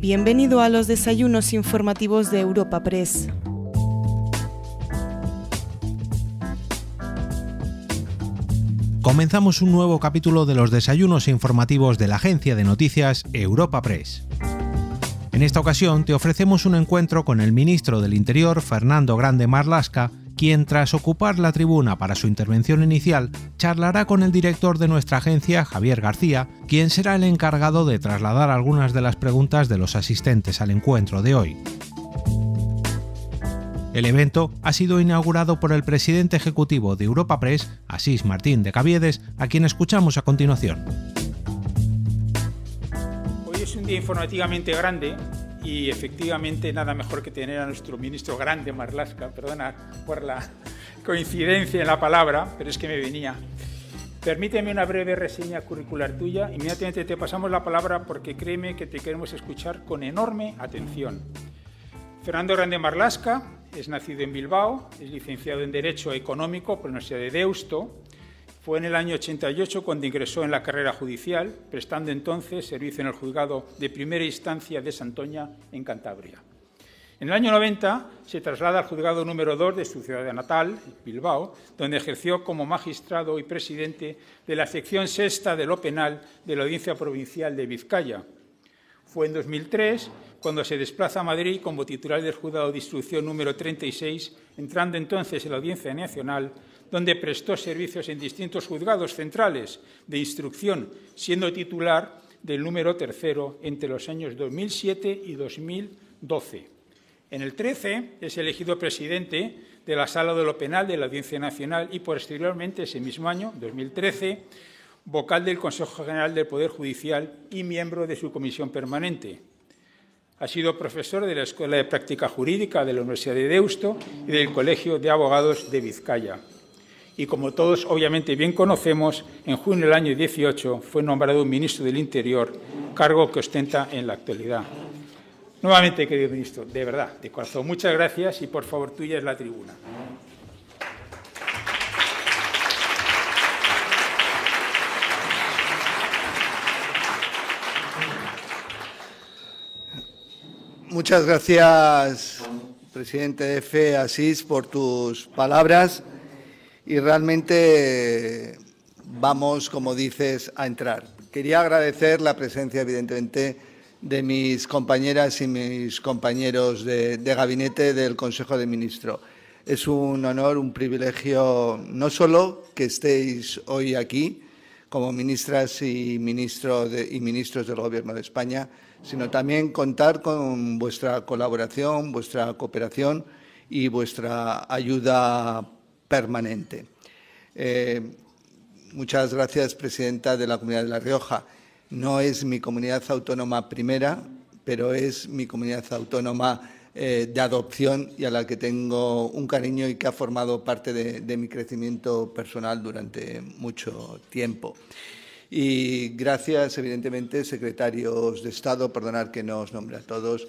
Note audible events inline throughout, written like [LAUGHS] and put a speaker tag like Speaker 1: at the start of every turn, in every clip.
Speaker 1: Bienvenido a los desayunos informativos de Europa Press.
Speaker 2: Comenzamos un nuevo capítulo de los desayunos informativos de la agencia de noticias Europa Press. En esta ocasión te ofrecemos un encuentro con el ministro del Interior, Fernando Grande Marlasca, quien tras ocupar la tribuna para su intervención inicial, charlará con el director de nuestra agencia, Javier García, quien será el encargado de trasladar algunas de las preguntas de los asistentes al encuentro de hoy. El evento ha sido inaugurado por el presidente ejecutivo de Europa Press, Asís Martín de Caviedes, a quien escuchamos a continuación.
Speaker 3: Hoy es un día informativamente grande y efectivamente nada mejor que tener a nuestro ministro grande Marlasca, perdona por la coincidencia en la palabra, pero es que me venía. Permíteme una breve reseña curricular tuya. Inmediatamente te pasamos la palabra porque créeme que te queremos escuchar con enorme atención. Fernando Grande Marlasca es nacido en Bilbao, es licenciado en Derecho Económico por la Universidad de Deusto, fue en el año 88 cuando ingresó en la carrera judicial, prestando entonces servicio en el juzgado de primera instancia de Santoña, en Cantabria. En el año 90 se traslada al juzgado número 2 de su ciudad natal, Bilbao, donde ejerció como magistrado y presidente de la sección sexta de lo penal de la Audiencia Provincial de Vizcaya. Fue en 2003 cuando se desplaza a Madrid como titular del juzgado de instrucción número 36, entrando entonces en la Audiencia Nacional donde prestó servicios en distintos juzgados centrales de instrucción, siendo titular del número tercero entre los años 2007 y 2012. En el 13 es elegido presidente de la Sala de lo Penal de la Audiencia Nacional y posteriormente, ese mismo año, 2013, vocal del Consejo General del Poder Judicial y miembro de su comisión permanente. Ha sido profesor de la Escuela de Práctica Jurídica de la Universidad de Deusto y del Colegio de Abogados de Vizcaya y como todos obviamente bien conocemos, en junio del año 18 fue nombrado ministro del Interior, cargo que ostenta en la actualidad. Nuevamente, querido ministro, de verdad, de corazón, muchas gracias y por favor, tuya es la tribuna.
Speaker 4: Muchas gracias, presidente de FE Asís, por tus palabras y realmente vamos, como dices, a entrar. Quería agradecer la presencia, evidentemente, de mis compañeras y mis compañeros de, gabinete del Consejo de Ministros. Es un honor, un privilegio, no solo que estéis hoy aquí como ministras y, ministros y ministros del Gobierno de España, sino también contar con vuestra colaboración, vuestra cooperación y vuestra ayuda permanente. Eh, muchas gracias, presidenta de la Comunidad de La Rioja. No es mi comunidad autónoma primera, pero es mi comunidad autónoma eh, de adopción y a la que tengo un cariño y que ha formado parte de, mi crecimiento personal durante mucho tiempo. Y gracias, evidentemente, secretarios de Estado, perdonar que no os nombre a todos,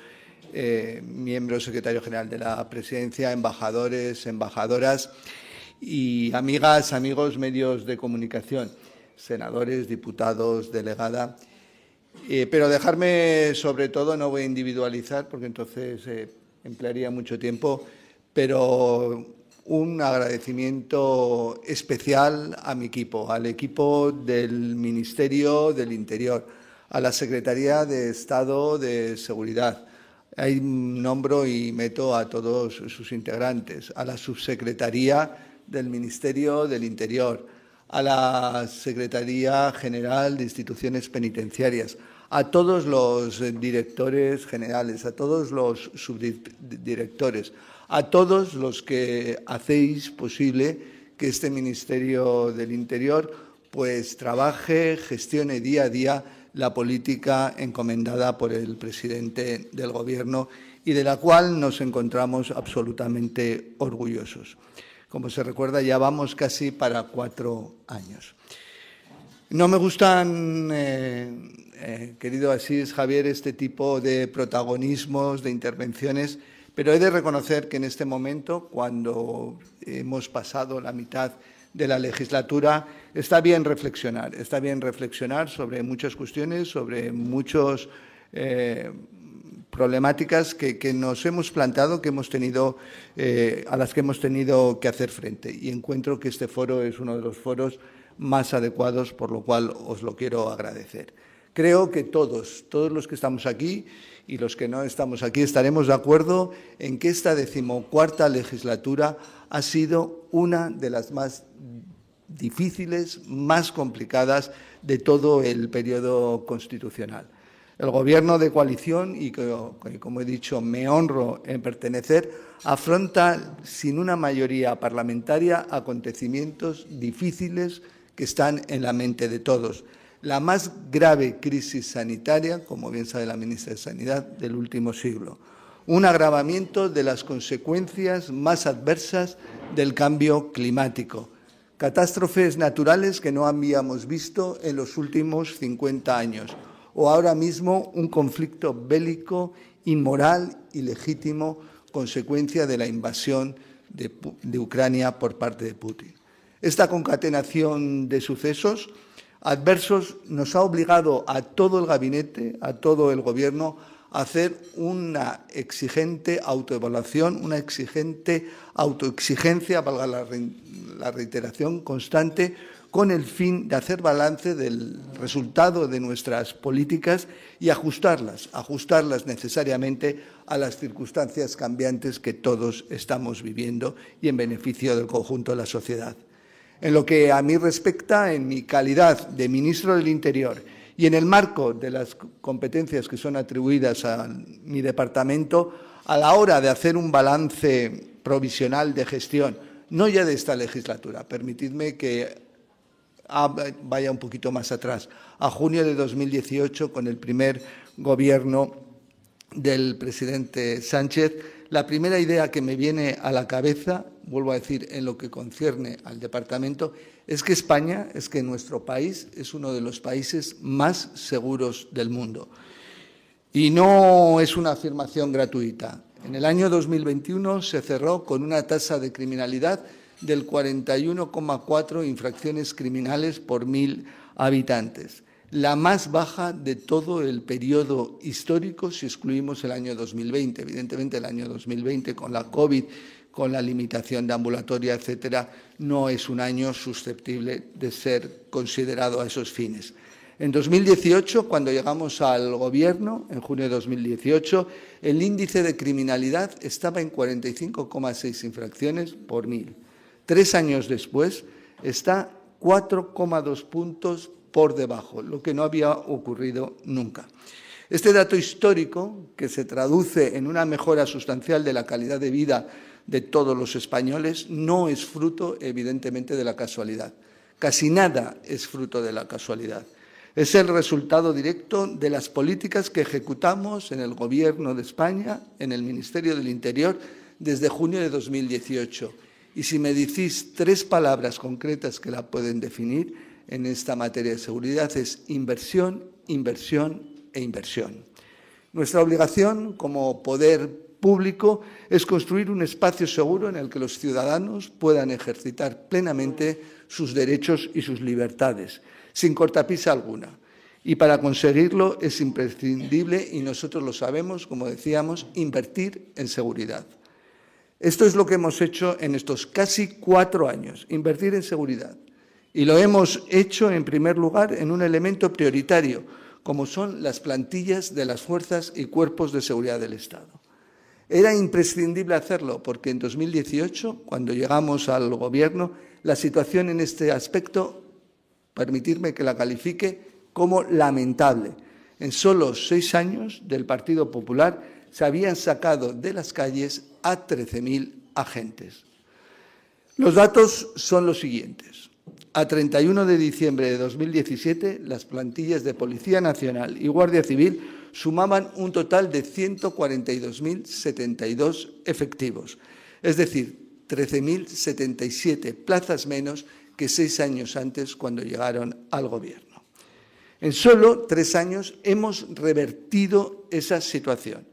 Speaker 4: eh, miembros, secretario general de la Presidencia, embajadores, embajadoras y amigas, amigos medios de comunicación, senadores, diputados, delegada. Eh, pero dejarme, sobre todo, no voy a individualizar porque entonces eh, emplearía mucho tiempo, pero un agradecimiento especial a mi equipo, al equipo del Ministerio del Interior, a la Secretaría de Estado de Seguridad. Ahí nombro y meto a todos sus integrantes, a la Subsecretaría del Ministerio del Interior, a la Secretaría General de Instituciones Penitenciarias, a todos los directores generales, a todos los subdirectores, a todos los que hacéis posible que este Ministerio del Interior pues trabaje, gestione día a día la política encomendada por el presidente del Gobierno y de la cual nos encontramos absolutamente orgullosos. Como se recuerda, ya vamos casi para cuatro años. No me gustan, eh, eh, querido Asís Javier, este tipo de protagonismos, de intervenciones, pero he de reconocer que en este momento, cuando hemos pasado la mitad de la legislatura, está bien reflexionar, está bien reflexionar sobre muchas cuestiones, sobre muchos eh, problemáticas que, nos hemos planteado, que hemos tenido, eh, a las que hemos tenido que hacer frente. Y encuentro que este foro es uno de los foros más adecuados, por lo cual os lo quiero agradecer. Creo que todos, todos los que estamos aquí y los que no estamos aquí, estaremos de acuerdo en que esta decimocuarta legislatura ha sido una de las más difíciles, más complicadas de todo el periodo constitucional. El Gobierno de coalición, y que, como he dicho, me honro en pertenecer, afronta sin una mayoría parlamentaria acontecimientos difíciles que están en la mente de todos. La más grave crisis sanitaria, como bien sabe la ministra de Sanidad, del último siglo. Un agravamiento de las consecuencias más adversas del cambio climático. Catástrofes naturales que no habíamos visto en los últimos 50 años o ahora mismo un conflicto bélico inmoral y legítimo consecuencia de la invasión de, Ucrania por parte de Putin. Esta concatenación de sucesos adversos nos ha obligado a todo el gabinete, a todo el Gobierno, a hacer una exigente autoevaluación, una exigente autoexigencia, valga la reiteración constante, con el fin de hacer balance del resultado de nuestras políticas y ajustarlas, ajustarlas necesariamente a las circunstancias cambiantes que todos estamos viviendo y en beneficio del conjunto de la sociedad. En lo que a mí respecta, en mi calidad de ministro del Interior y en el marco de las competencias que son atribuidas a mi departamento, a la hora de hacer un balance provisional de gestión, no ya de esta legislatura, permitidme que vaya un poquito más atrás, a junio de 2018, con el primer gobierno del presidente Sánchez, la primera idea que me viene a la cabeza, vuelvo a decir, en lo que concierne al departamento, es que España, es que nuestro país es uno de los países más seguros del mundo. Y no es una afirmación gratuita. En el año 2021 se cerró con una tasa de criminalidad del 41,4 infracciones criminales por mil habitantes, la más baja de todo el periodo histórico si excluimos el año 2020. Evidentemente, el año 2020 con la COVID, con la limitación de ambulatoria, etcétera, no es un año susceptible de ser considerado a esos fines. En 2018, cuando llegamos al Gobierno, en junio de 2018, el índice de criminalidad estaba en 45,6 infracciones por mil. Tres años después está 4,2 puntos por debajo, lo que no había ocurrido nunca. Este dato histórico, que se traduce en una mejora sustancial de la calidad de vida de todos los españoles, no es fruto, evidentemente, de la casualidad. Casi nada es fruto de la casualidad. Es el resultado directo de las políticas que ejecutamos en el Gobierno de España, en el Ministerio del Interior, desde junio de 2018 y si me decís tres palabras concretas que la pueden definir en esta materia de seguridad es inversión, inversión e inversión. Nuestra obligación como poder público es construir un espacio seguro en el que los ciudadanos puedan ejercitar plenamente sus derechos y sus libertades, sin cortapisa alguna. Y para conseguirlo es imprescindible, y nosotros lo sabemos, como decíamos, invertir en seguridad. Esto es lo que hemos hecho en estos casi cuatro años, invertir en seguridad. Y lo hemos hecho, en primer lugar, en un elemento prioritario, como son las plantillas de las fuerzas y cuerpos de seguridad del Estado. Era imprescindible hacerlo porque en 2018, cuando llegamos al Gobierno, la situación en este aspecto, permitirme que la califique como lamentable. En solo seis años del Partido Popular se habían sacado de las calles a 13.000 agentes. Los datos son los siguientes. A 31 de diciembre de 2017, las plantillas de Policía Nacional y Guardia Civil sumaban un total de 142.072 efectivos, es decir, 13.077 plazas menos que seis años antes cuando llegaron al Gobierno. En solo tres años hemos revertido esa situación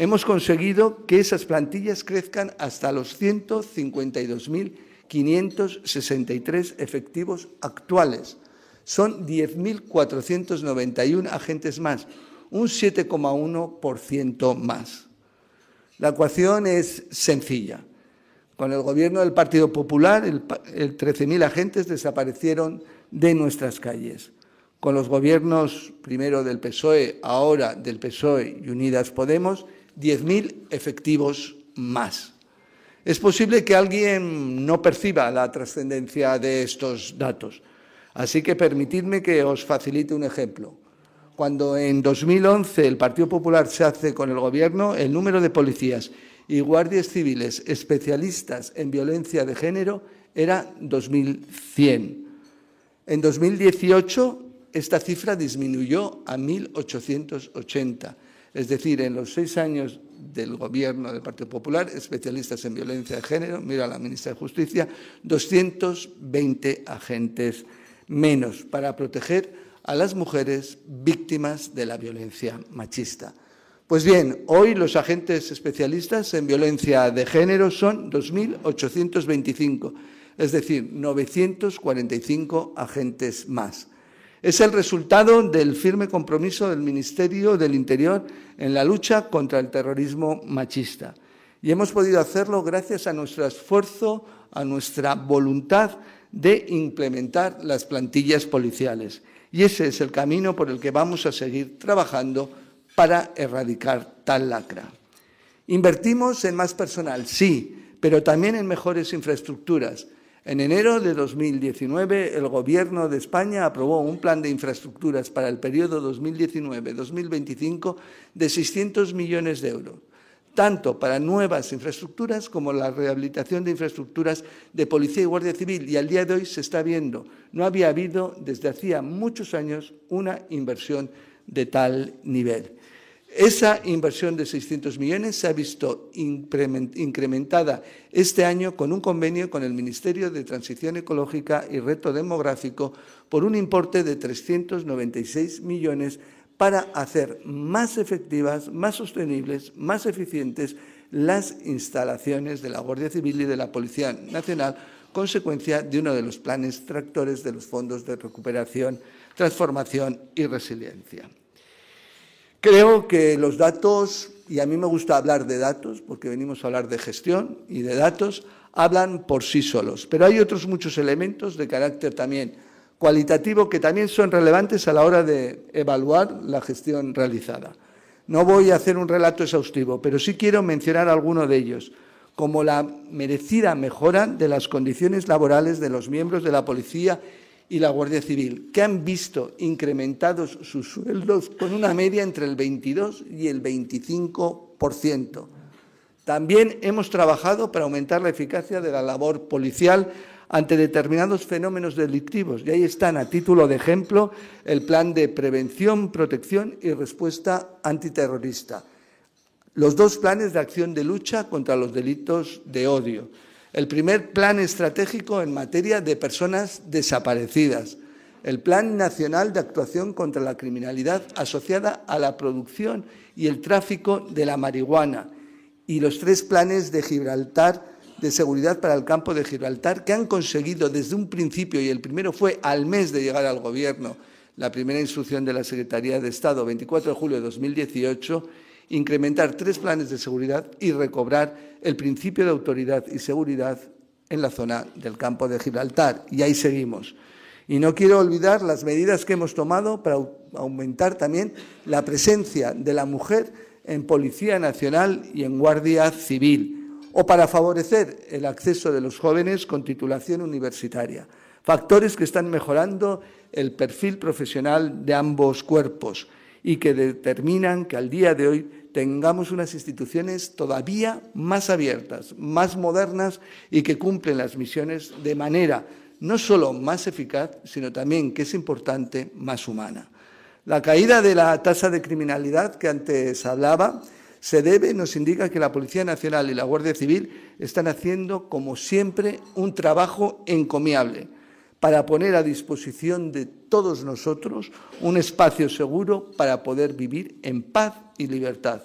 Speaker 4: hemos conseguido que esas plantillas crezcan hasta los 152.563 efectivos actuales. Son 10.491 agentes más, un 7,1% más. La ecuación es sencilla. Con el gobierno del Partido Popular, el, 13.000 agentes desaparecieron de nuestras calles. Con los gobiernos, primero del PSOE, ahora del PSOE y Unidas Podemos, 10.000 efectivos más. Es posible que alguien no perciba la trascendencia de estos datos. Así que permitidme que os facilite un ejemplo. Cuando en 2011 el Partido Popular se hace con el Gobierno, el número de policías y guardias civiles especialistas en violencia de género era 2.100. En 2018 esta cifra disminuyó a 1.880. Es decir, en los seis años del Gobierno del Partido Popular, especialistas en violencia de género, mira la ministra de Justicia, 220 agentes menos para proteger a las mujeres víctimas de la violencia machista. Pues bien, hoy los agentes especialistas en violencia de género son 2.825, es decir, 945 agentes más. Es el resultado del firme compromiso del Ministerio del Interior en la lucha contra el terrorismo machista. Y hemos podido hacerlo gracias a nuestro esfuerzo, a nuestra voluntad de implementar las plantillas policiales. Y ese es el camino por el que vamos a seguir trabajando para erradicar tal lacra. Invertimos en más personal, sí, pero también en mejores infraestructuras. En enero de 2019, el Gobierno de España aprobó un plan de infraestructuras para el periodo 2019-2025 de 600 millones de euros, tanto para nuevas infraestructuras como la rehabilitación de infraestructuras de Policía y Guardia Civil. Y al día de hoy se está viendo, no había habido desde hacía muchos años una inversión de tal nivel. Esa inversión de 600 millones se ha visto incrementada este año con un convenio con el Ministerio de Transición Ecológica y Reto Demográfico por un importe de 396 millones para hacer más efectivas, más sostenibles, más eficientes las instalaciones de la Guardia Civil y de la Policía Nacional, consecuencia de uno de los planes tractores de los fondos de recuperación, transformación y resiliencia. Creo que los datos, y a mí me gusta hablar de datos, porque venimos a hablar de gestión y de datos, hablan por sí solos. Pero hay otros muchos elementos de carácter también cualitativo que también son relevantes a la hora de evaluar la gestión realizada. No voy a hacer un relato exhaustivo, pero sí quiero mencionar alguno de ellos, como la merecida mejora de las condiciones laborales de los miembros de la policía y la Guardia Civil, que han visto incrementados sus sueldos con una media entre el 22 y el 25%. También hemos trabajado para aumentar la eficacia de la labor policial ante determinados fenómenos delictivos. Y ahí están, a título de ejemplo, el plan de prevención, protección y respuesta antiterrorista. Los dos planes de acción de lucha contra los delitos de odio el primer plan estratégico en materia de personas desaparecidas, el Plan Nacional de Actuación contra la Criminalidad asociada a la producción y el tráfico de la marihuana. Y los tres planes de Gibraltar de seguridad para el campo de Gibraltar que han conseguido desde un principio, y el primero fue al mes de llegar al Gobierno, la primera instrucción de la Secretaría de Estado, 24 de julio de 2018, incrementar tres planes de seguridad y recobrar el principio de autoridad y seguridad en la zona del campo de Gibraltar. Y ahí seguimos. Y no quiero olvidar las medidas que hemos tomado para aumentar también la presencia de la mujer en Policía Nacional y en Guardia Civil, o para favorecer el acceso de los jóvenes con titulación universitaria. Factores que están mejorando el perfil profesional de ambos cuerpos y que determinan que al día de hoy tengamos unas instituciones todavía más abiertas, más modernas y que cumplen las misiones de manera no solo más eficaz, sino también, que es importante, más humana. La caída de la tasa de criminalidad que antes hablaba se debe, nos indica que la Policía Nacional y la Guardia Civil están haciendo, como siempre, un trabajo encomiable para poner a disposición de todos nosotros un espacio seguro para poder vivir en paz y libertad.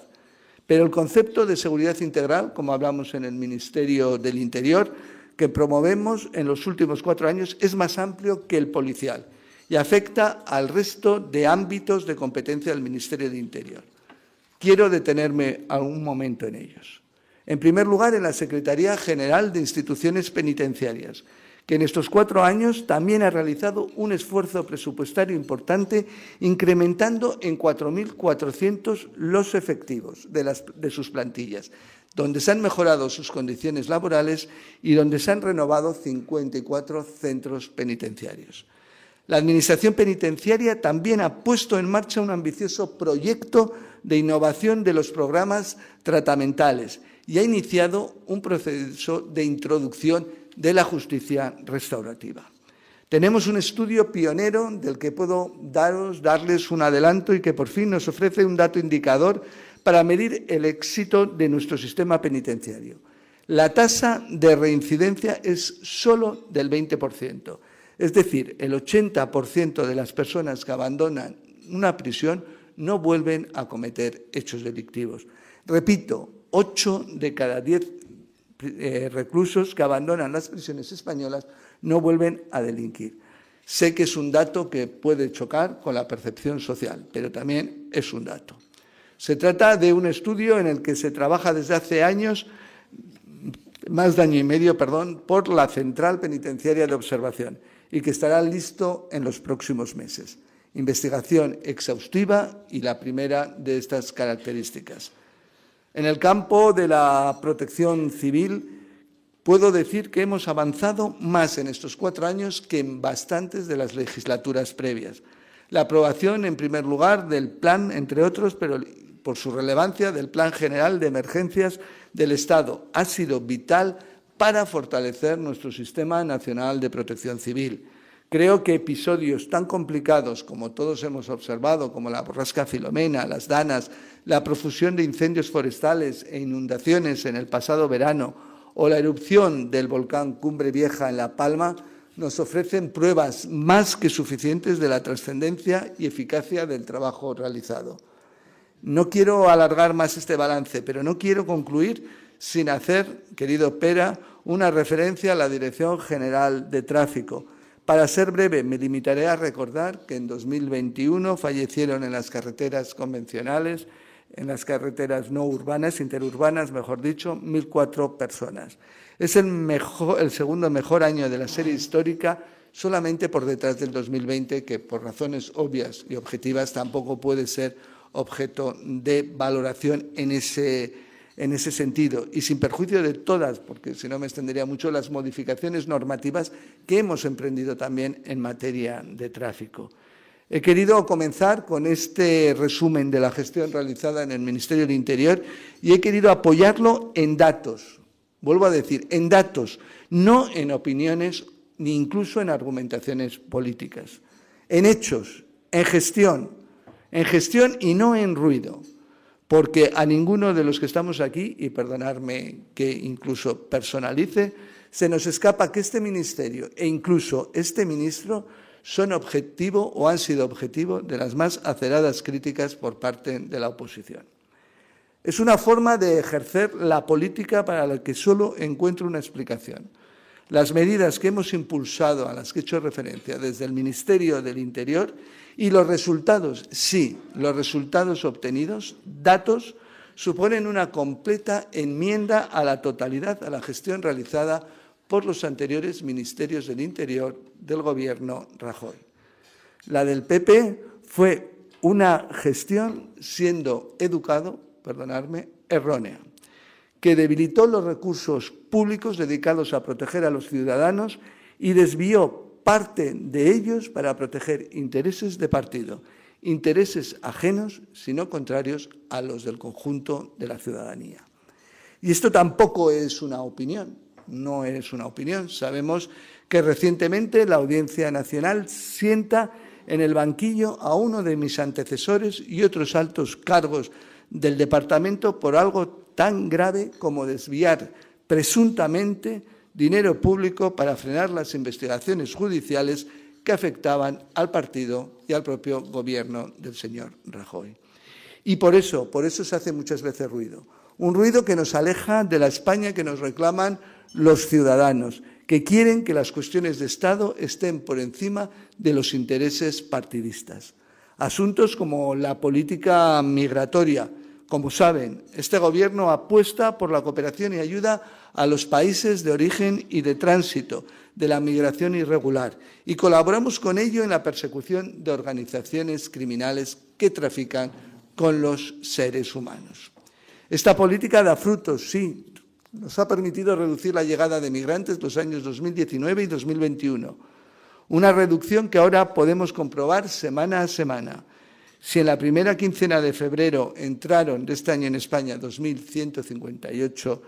Speaker 4: Pero el concepto de seguridad integral, como hablamos en el Ministerio del Interior, que promovemos en los últimos cuatro años, es más amplio que el policial y afecta al resto de ámbitos de competencia del Ministerio de Interior. Quiero detenerme a un momento en ellos. En primer lugar, en la Secretaría General de Instituciones Penitenciarias, que en estos cuatro años también ha realizado un esfuerzo presupuestario importante, incrementando en 4.400 los efectivos de, de, sus plantillas, donde se han mejorado sus condiciones laborales y donde se han renovado 54 centros penitenciarios. La Administración Penitenciaria también ha puesto en marcha un ambicioso proyecto de innovación de los programas tratamentales y ha iniciado un proceso de introducción de la justicia restaurativa. Tenemos un estudio pionero del que puedo daros, darles un adelanto y que por fin nos ofrece un dato indicador para medir el éxito de nuestro sistema penitenciario. La tasa de reincidencia es solo del 20%. Es decir, el 80% de las personas que abandonan una prisión no vuelven a cometer hechos delictivos. Repito, 8 de cada 10 eh, reclusos que abandonan las prisiones españolas no vuelven a delinquir. Sé que es un dato que puede chocar con la percepción social, pero también es un dato. Se trata de un estudio en el que se trabaja desde hace años, más de año y medio, perdón, por la Central Penitenciaria de Observación y que estará listo en los próximos meses. Investigación exhaustiva y la primera de estas características. En el campo de la protección civil, puedo decir que hemos avanzado más en estos cuatro años que en bastantes de las legislaturas previas. La aprobación, en primer lugar, del plan, entre otros, pero por su relevancia, del Plan General de Emergencias del Estado, ha sido vital para fortalecer nuestro Sistema Nacional de Protección Civil. Creo que episodios tan complicados como todos hemos observado, como la borrasca Filomena, las danas, la profusión de incendios forestales e inundaciones en el pasado verano o la erupción del volcán Cumbre Vieja en La Palma, nos ofrecen pruebas más que suficientes de la trascendencia y eficacia del trabajo realizado. No quiero alargar más este balance, pero no quiero concluir sin hacer, querido Pera, una referencia a la Dirección General de Tráfico. Para ser breve, me limitaré a recordar que en 2021 fallecieron en las carreteras convencionales, en las carreteras no urbanas, interurbanas, mejor dicho, 1.004 personas. Es el, segundo mejor año de la serie histórica, solamente por detrás del 2020, que por razones obvias y objetivas tampoco puede ser objeto de valoración en ese en ese sentido y sin perjuicio de todas, porque si no me extendería mucho, las modificaciones normativas que hemos emprendido también en materia de tráfico. He querido comenzar con este resumen de la gestión realizada en el Ministerio del Interior y he querido apoyarlo en datos. Vuelvo a decir, en datos, no en opiniones ni incluso en argumentaciones políticas. En hechos, en gestión, en gestión y no en ruido porque a ninguno de los que estamos aquí, y perdonarme que incluso personalice, se nos escapa que este ministerio e incluso este ministro son objetivo o han sido objetivo de las más aceradas críticas por parte de la oposición. Es una forma de ejercer la política para la que solo encuentro una explicación. Las medidas que hemos impulsado, a las que he hecho referencia desde el Ministerio del Interior, y los resultados, sí, los resultados obtenidos, datos, suponen una completa enmienda a la totalidad a la gestión realizada por los anteriores ministerios del Interior del Gobierno Rajoy. La del PP fue una gestión, siendo educado, perdonadme, errónea, que debilitó los recursos públicos dedicados a proteger a los ciudadanos y desvió parte de ellos para proteger intereses de partido, intereses ajenos, sino contrarios a los del conjunto de la ciudadanía. Y esto tampoco es una opinión, no es una opinión. Sabemos que recientemente la Audiencia Nacional sienta en el banquillo a uno de mis antecesores y otros altos cargos del departamento por algo tan grave como desviar presuntamente dinero público para frenar las investigaciones judiciales que afectaban al partido y al propio gobierno del señor Rajoy. Y por eso, por eso se hace muchas veces ruido. Un ruido que nos aleja de la España que nos reclaman los ciudadanos, que quieren que las cuestiones de Estado estén por encima de los intereses partidistas. Asuntos como la política migratoria. Como saben, este Gobierno apuesta por la cooperación y ayuda a los países de origen y de tránsito de la migración irregular y colaboramos con ello en la persecución de organizaciones criminales que trafican con los seres humanos. Esta política da frutos, sí, nos ha permitido reducir la llegada de migrantes los años 2019 y 2021. Una reducción que ahora podemos comprobar semana a semana. Si en la primera quincena de febrero entraron de este año en España 2.158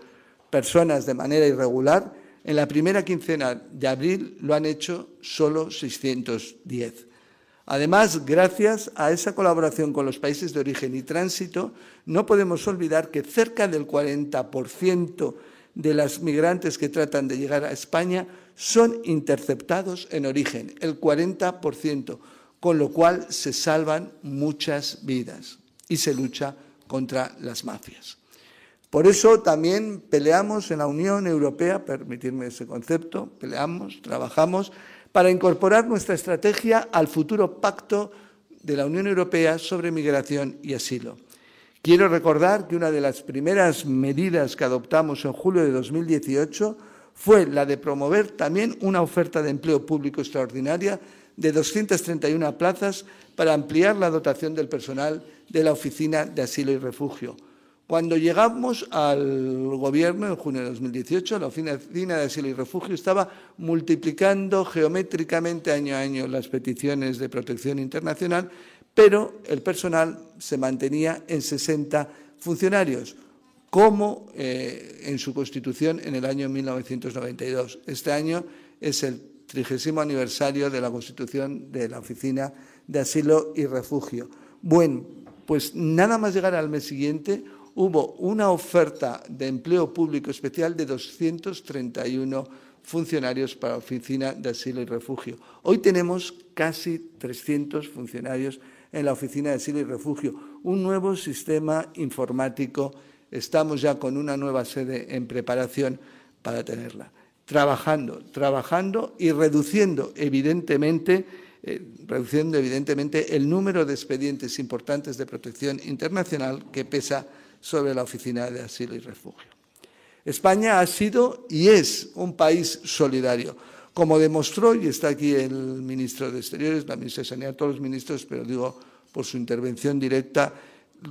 Speaker 4: personas de manera irregular, en la primera quincena de abril lo han hecho solo 610. Además, gracias a esa colaboración con los países de origen y tránsito, no podemos olvidar que cerca del 40% de las migrantes que tratan de llegar a España son interceptados en origen, el 40%, con lo cual se salvan muchas vidas y se lucha contra las mafias. Por eso también peleamos en la Unión Europea, permitirme ese concepto, peleamos, trabajamos para incorporar nuestra estrategia al futuro pacto de la Unión Europea sobre migración y asilo. Quiero recordar que una de las primeras medidas que adoptamos en julio de 2018 fue la de promover también una oferta de empleo público extraordinaria de 231 plazas para ampliar la dotación del personal de la Oficina de Asilo y Refugio cuando llegamos al Gobierno en junio de 2018, la Oficina de Asilo y Refugio estaba multiplicando geométricamente año a año las peticiones de protección internacional, pero el personal se mantenía en 60 funcionarios, como eh, en su constitución en el año 1992. Este año es el trigésimo aniversario de la constitución de la Oficina de Asilo y Refugio. Bueno, pues nada más llegar al mes siguiente, hubo una oferta de empleo público especial de 231 funcionarios para la Oficina de Asilo y Refugio. Hoy tenemos casi 300 funcionarios en la Oficina de Asilo y Refugio, un nuevo sistema informático. Estamos ya con una nueva sede en preparación para tenerla. Trabajando, trabajando y reduciendo evidentemente, eh, reduciendo evidentemente el número de expedientes importantes de protección internacional que pesa sobre la Oficina de Asilo y Refugio. España ha sido y es un país solidario, como demostró, y está aquí el ministro de Exteriores, la ministra de Sanidad, todos los ministros, pero digo por su intervención directa,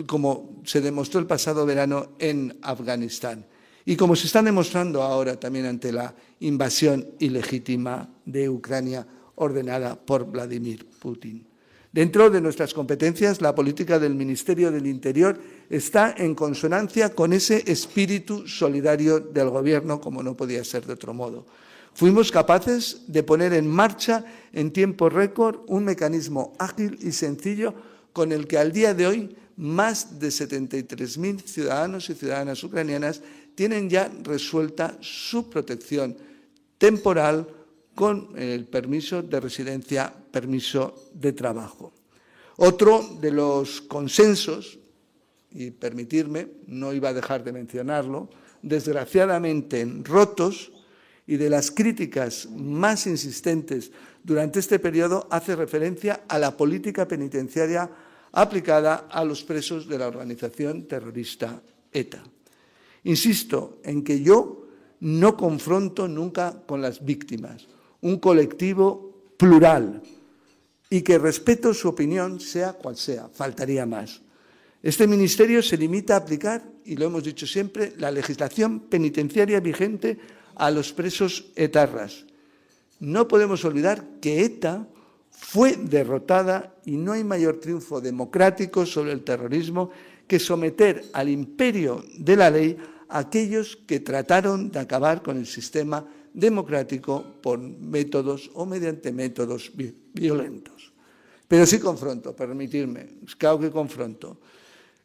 Speaker 4: como se demostró el pasado verano en Afganistán y como se está demostrando ahora también ante la invasión ilegítima de Ucrania ordenada por Vladimir Putin. Dentro de nuestras competencias, la política del Ministerio del Interior está en consonancia con ese espíritu solidario del Gobierno, como no podía ser de otro modo. Fuimos capaces de poner en marcha en tiempo récord un mecanismo ágil y sencillo con el que al día de hoy más de 73.000 ciudadanos y ciudadanas ucranianas tienen ya resuelta su protección temporal con el permiso de residencia, permiso de trabajo. Otro de los consensos, y permitirme, no iba a dejar de mencionarlo, desgraciadamente rotos y de las críticas más insistentes durante este periodo hace referencia a la política penitenciaria aplicada a los presos de la organización terrorista ETA. Insisto en que yo no confronto nunca con las víctimas, un colectivo plural y que respeto su opinión, sea cual sea, faltaría más. Este Ministerio se limita a aplicar, y lo hemos dicho siempre, la legislación penitenciaria vigente a los presos etarras. No podemos olvidar que ETA fue derrotada y no hay mayor triunfo democrático sobre el terrorismo que someter al imperio de la ley a aquellos que trataron de acabar con el sistema democrático por métodos o mediante métodos violentos. Pero sí confronto, permitirme, claro que confronto.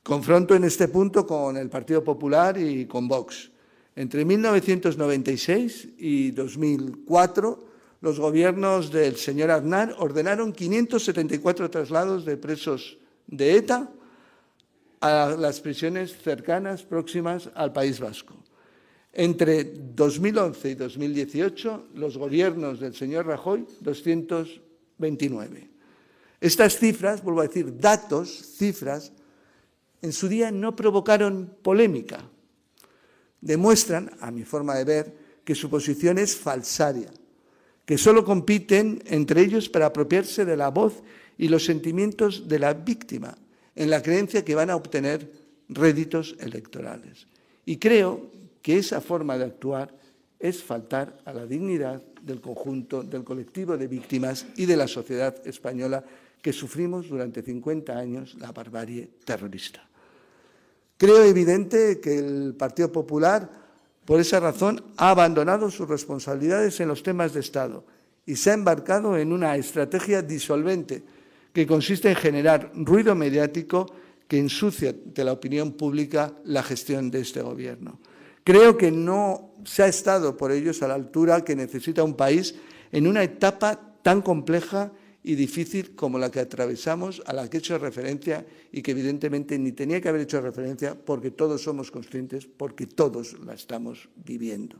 Speaker 4: Confronto en este punto con el Partido Popular y con Vox. Entre 1996 y 2004, los gobiernos del señor Aznar ordenaron 574 traslados de presos de ETA a las prisiones cercanas, próximas al País Vasco. Entre 2011 y 2018, los gobiernos del señor Rajoy, 229. Estas cifras, vuelvo a decir, datos, cifras, en su día no provocaron polémica. Demuestran, a mi forma de ver, que su posición es falsaria, que solo compiten entre ellos para apropiarse de la voz y los sentimientos de la víctima, en la creencia que van a obtener réditos electorales. Y creo que esa forma de actuar es faltar a la dignidad del conjunto del colectivo de víctimas y de la sociedad española que sufrimos durante 50 años la barbarie terrorista. Creo evidente que el Partido Popular, por esa razón, ha abandonado sus responsabilidades en los temas de Estado y se ha embarcado en una estrategia disolvente que consiste en generar ruido mediático que ensucia de la opinión pública la gestión de este Gobierno. Creo que no se ha estado por ellos a la altura que necesita un país en una etapa tan compleja y difícil como la que atravesamos, a la que he hecho referencia y que evidentemente ni tenía que haber hecho referencia porque todos somos conscientes, porque todos la estamos viviendo.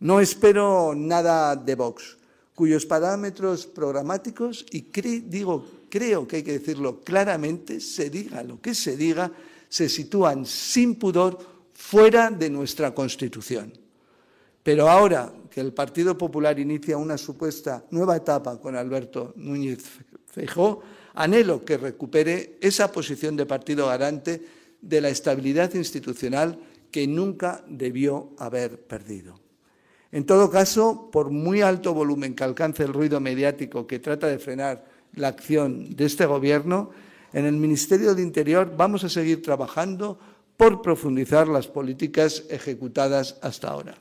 Speaker 4: No espero nada de Vox, cuyos parámetros programáticos, y digo, creo que hay que decirlo claramente, se diga lo que se diga, se sitúan sin pudor fuera de nuestra Constitución. Pero ahora que el Partido Popular inicia una supuesta nueva etapa con Alberto Núñez Feijóo, anhelo que recupere esa posición de partido garante de la estabilidad institucional que nunca debió haber perdido. En todo caso, por muy alto volumen que alcance el ruido mediático que trata de frenar la acción de este Gobierno, en el Ministerio del Interior vamos a seguir trabajando por profundizar las políticas ejecutadas hasta ahora.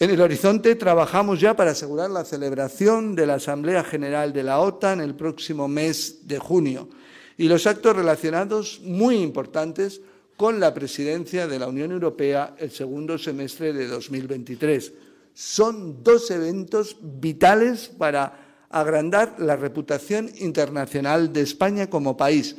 Speaker 4: En el horizonte trabajamos ya para asegurar la celebración de la Asamblea General de la OTAN el próximo mes de junio y los actos relacionados muy importantes con la presidencia de la Unión Europea el segundo semestre de 2023. Son dos eventos vitales para agrandar la reputación internacional de España como país,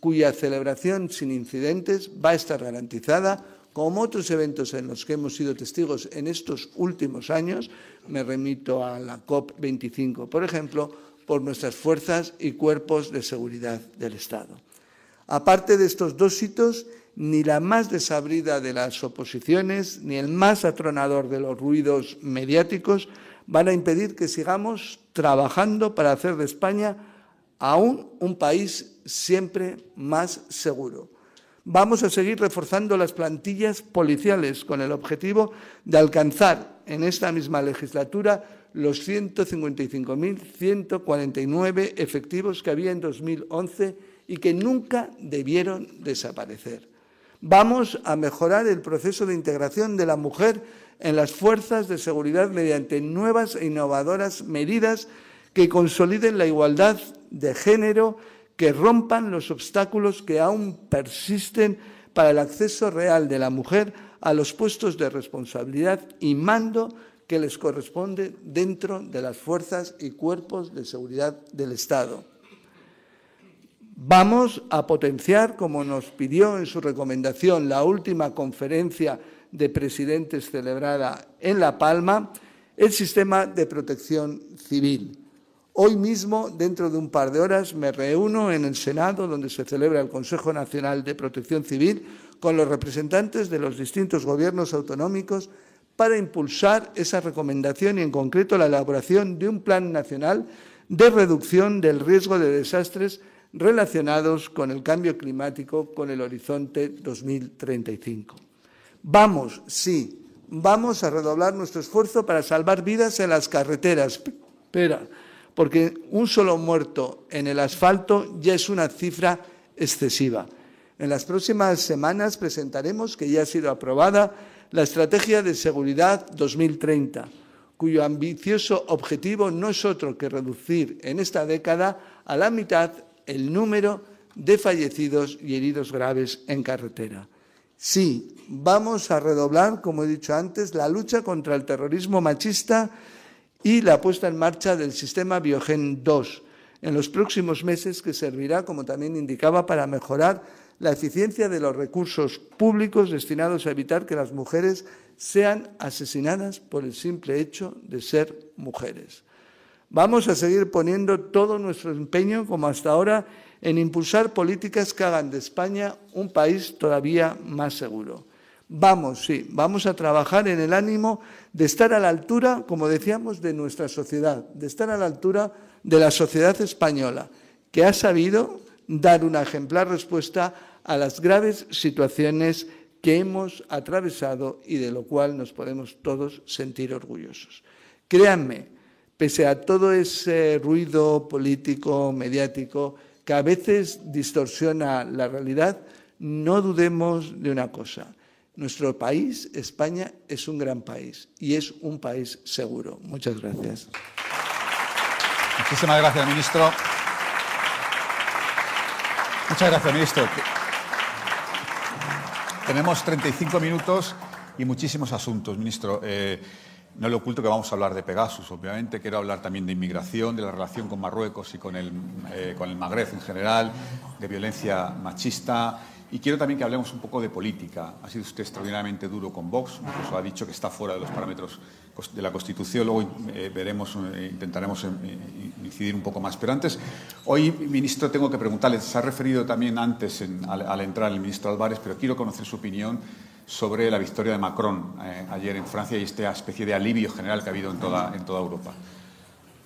Speaker 4: cuya celebración sin incidentes va a estar garantizada como otros eventos en los que hemos sido testigos en estos últimos años, me remito a la COP25, por ejemplo, por nuestras fuerzas y cuerpos de seguridad del Estado. Aparte de estos dos hitos, ni la más desabrida de las oposiciones, ni el más atronador de los ruidos mediáticos van a impedir que sigamos trabajando para hacer de España aún un país siempre más seguro vamos a seguir reforzando las plantillas policiales con el objetivo de alcanzar en esta misma legislatura los 155.149 efectivos que había en 2011 y que nunca debieron desaparecer. Vamos a mejorar el proceso de integración de la mujer en las fuerzas de seguridad mediante nuevas e innovadoras medidas que consoliden la igualdad de género que rompan los obstáculos que aún persisten para el acceso real de la mujer a los puestos de responsabilidad y mando que les corresponde dentro de las fuerzas y cuerpos de seguridad del Estado. Vamos a potenciar, como nos pidió en su recomendación la última conferencia de presidentes celebrada en La Palma, el sistema de protección civil. Hoy mismo, dentro de un par de horas, me reúno en el Senado, donde se celebra el Consejo Nacional de Protección Civil, con los representantes de los distintos gobiernos autonómicos para impulsar esa recomendación y, en concreto, la elaboración de un plan nacional de reducción del riesgo de desastres relacionados con el cambio climático con el horizonte 2035. Vamos, sí, vamos a redoblar nuestro esfuerzo para salvar vidas en las carreteras. Espera, porque un solo muerto en el asfalto ya es una cifra excesiva. En las próximas semanas presentaremos, que ya ha sido aprobada, la Estrategia de Seguridad 2030, cuyo ambicioso objetivo no es otro que reducir en esta década a la mitad el número de fallecidos y heridos graves en carretera. Sí, vamos a redoblar, como he dicho antes, la lucha contra el terrorismo machista y la puesta en marcha del sistema Biogen 2 en los próximos meses, que servirá, como también indicaba, para mejorar la eficiencia de los recursos públicos destinados a evitar que las mujeres sean asesinadas por el simple hecho de ser mujeres. Vamos a seguir poniendo todo nuestro empeño, como hasta ahora, en impulsar políticas que hagan de España un país todavía más seguro. Vamos, sí, vamos a trabajar en el ánimo de estar a la altura, como decíamos, de nuestra sociedad, de estar a la altura de la sociedad española, que ha sabido dar una ejemplar respuesta a las graves situaciones que hemos atravesado y de lo cual nos podemos todos sentir orgullosos. Créanme, pese a todo ese ruido político, mediático, que a veces distorsiona la realidad, no dudemos de una cosa. Nuestro país, España, es un gran país y es un país seguro. Muchas gracias.
Speaker 5: Muchísimas gracias, ministro. Muchas gracias, ministro. Tenemos 35 minutos y muchísimos asuntos, ministro. Eh, no le oculto que vamos a hablar de Pegasus, obviamente. Quiero hablar también de inmigración, de la relación con Marruecos y con el, eh, con el Magreb en general, de violencia machista. Y quiero también que hablemos un poco de política. Ha sido usted extraordinariamente duro con Vox, incluso ha dicho que está fuera de los parámetros de la Constitución. Luego eh, veremos, eh, intentaremos incidir un poco más. Pero antes, hoy, ministro, tengo que preguntarle, se ha referido también antes al, entrar el ministro Álvarez, pero quiero conocer su opinión sobre la victoria de Macron eh, ayer en Francia y esta especie de alivio general que ha habido en toda Europa.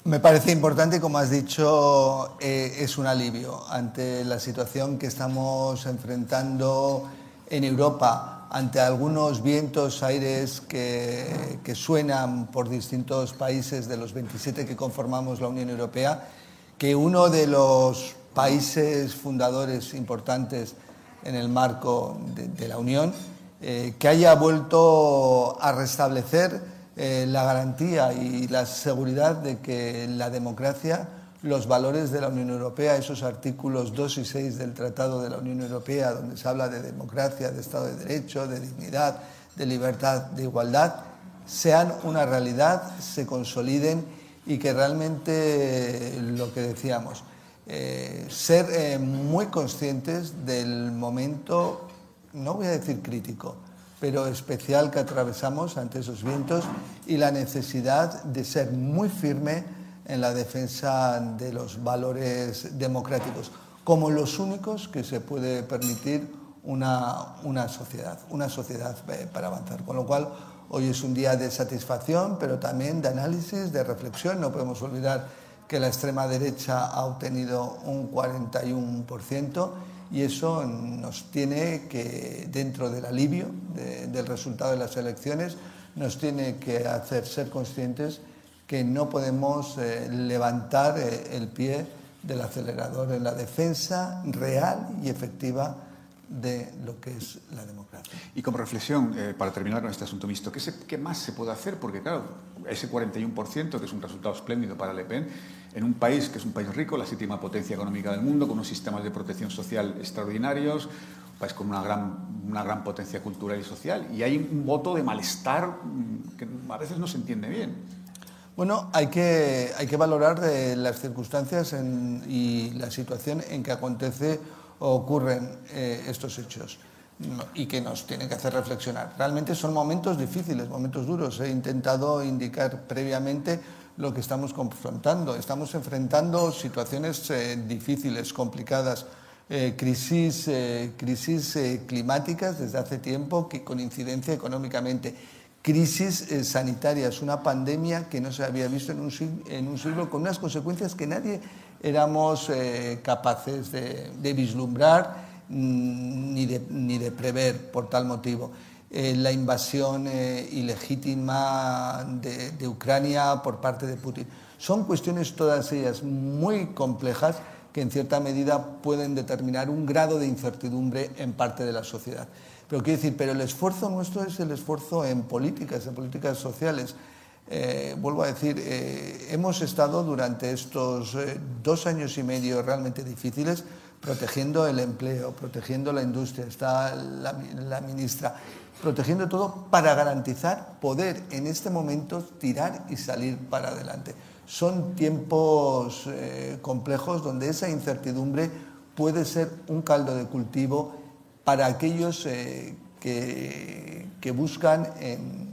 Speaker 4: Me parece importante, como has dicho, eh, es un alivio ante la situación que estamos enfrentando en Europa, ante algunos vientos, aires que, suenan por distintos países de los 27 que conformamos la Unión Europea, que uno de los países fundadores importantes en el marco de, de la Unión eh, que haya vuelto a restablecer eh, la garantía y la seguridad de que la democracia, los valores de la Unión Europea, esos artículos 2 y 6 del Tratado de la Unión Europea, donde se habla de democracia, de Estado de Derecho, de dignidad, de libertad, de igualdad, sean una realidad, se consoliden y que realmente lo que decíamos, eh, ser muy conscientes del momento no voy a decir crítico, pero especial que atravesamos ante esos vientos y la necesidad de ser muy firme en la defensa de los valores democráticos, como los únicos que se puede permitir una, una sociedad, una sociedad eh, para avanzar. Con lo cual, hoy es un día de satisfacción, pero también de análisis, de reflexión. No podemos olvidar que la extrema derecha ha obtenido un 41% y eso nos tiene que, dentro del alivio del resultado de las elecciones, nos tiene que hacer ser conscientes que no podemos eh, levantar eh, el pie del acelerador en la defensa real y efectiva de lo que es la democracia.
Speaker 5: Y como reflexión, eh, para terminar con este asunto mixto, ¿qué, ¿qué, más se puede hacer? Porque, claro, ese 41%, que es un resultado espléndido para Le Pen, en un país que es un país rico, la séptima potencia económica del mundo, con unos sistemas de protección social extraordinarios, un país con una gran, una gran potencia cultural y social, y hay un voto de malestar mm, que a veces no se entiende bien.
Speaker 4: Bueno, hay que, hay que valorar de las circunstancias y la situación en que acontece ocurren eh, estos hechos y que nos tienen que hacer reflexionar. Realmente son momentos difíciles, momentos duros. He intentado indicar previamente lo que estamos confrontando. Estamos enfrentando situaciones eh, difíciles, complicadas, eh, crisis, crisis climáticas desde hace tiempo que con incidencia económicamente, crisis sanitarias, una pandemia que no se había visto en un, en un siglo con unas consecuencias que nadie éramos capaces de, de vislumbrar mm, ni de, ni de prever por tal motivo. Eh, la invasión eh, ilegítima de, Ucrania por parte de Putin. Son cuestiones todas ellas muy complejas que en cierta medida pueden determinar un grado de incertidumbre en parte de la sociedad. Pero quiero decir, pero el esfuerzo nuestro es el esfuerzo en políticas, en políticas sociales. Eh, vuelvo a decir, hemos estado durante estos dos años y medio realmente difíciles protegiendo el empleo, protegiendo la industria, está la, ministra, protegiendo todo para garantizar poder en este momento tirar y salir para adelante. Son tiempos eh, complejos donde esa incertidumbre puede ser un caldo de cultivo para aquellos eh, que, que, buscan, en,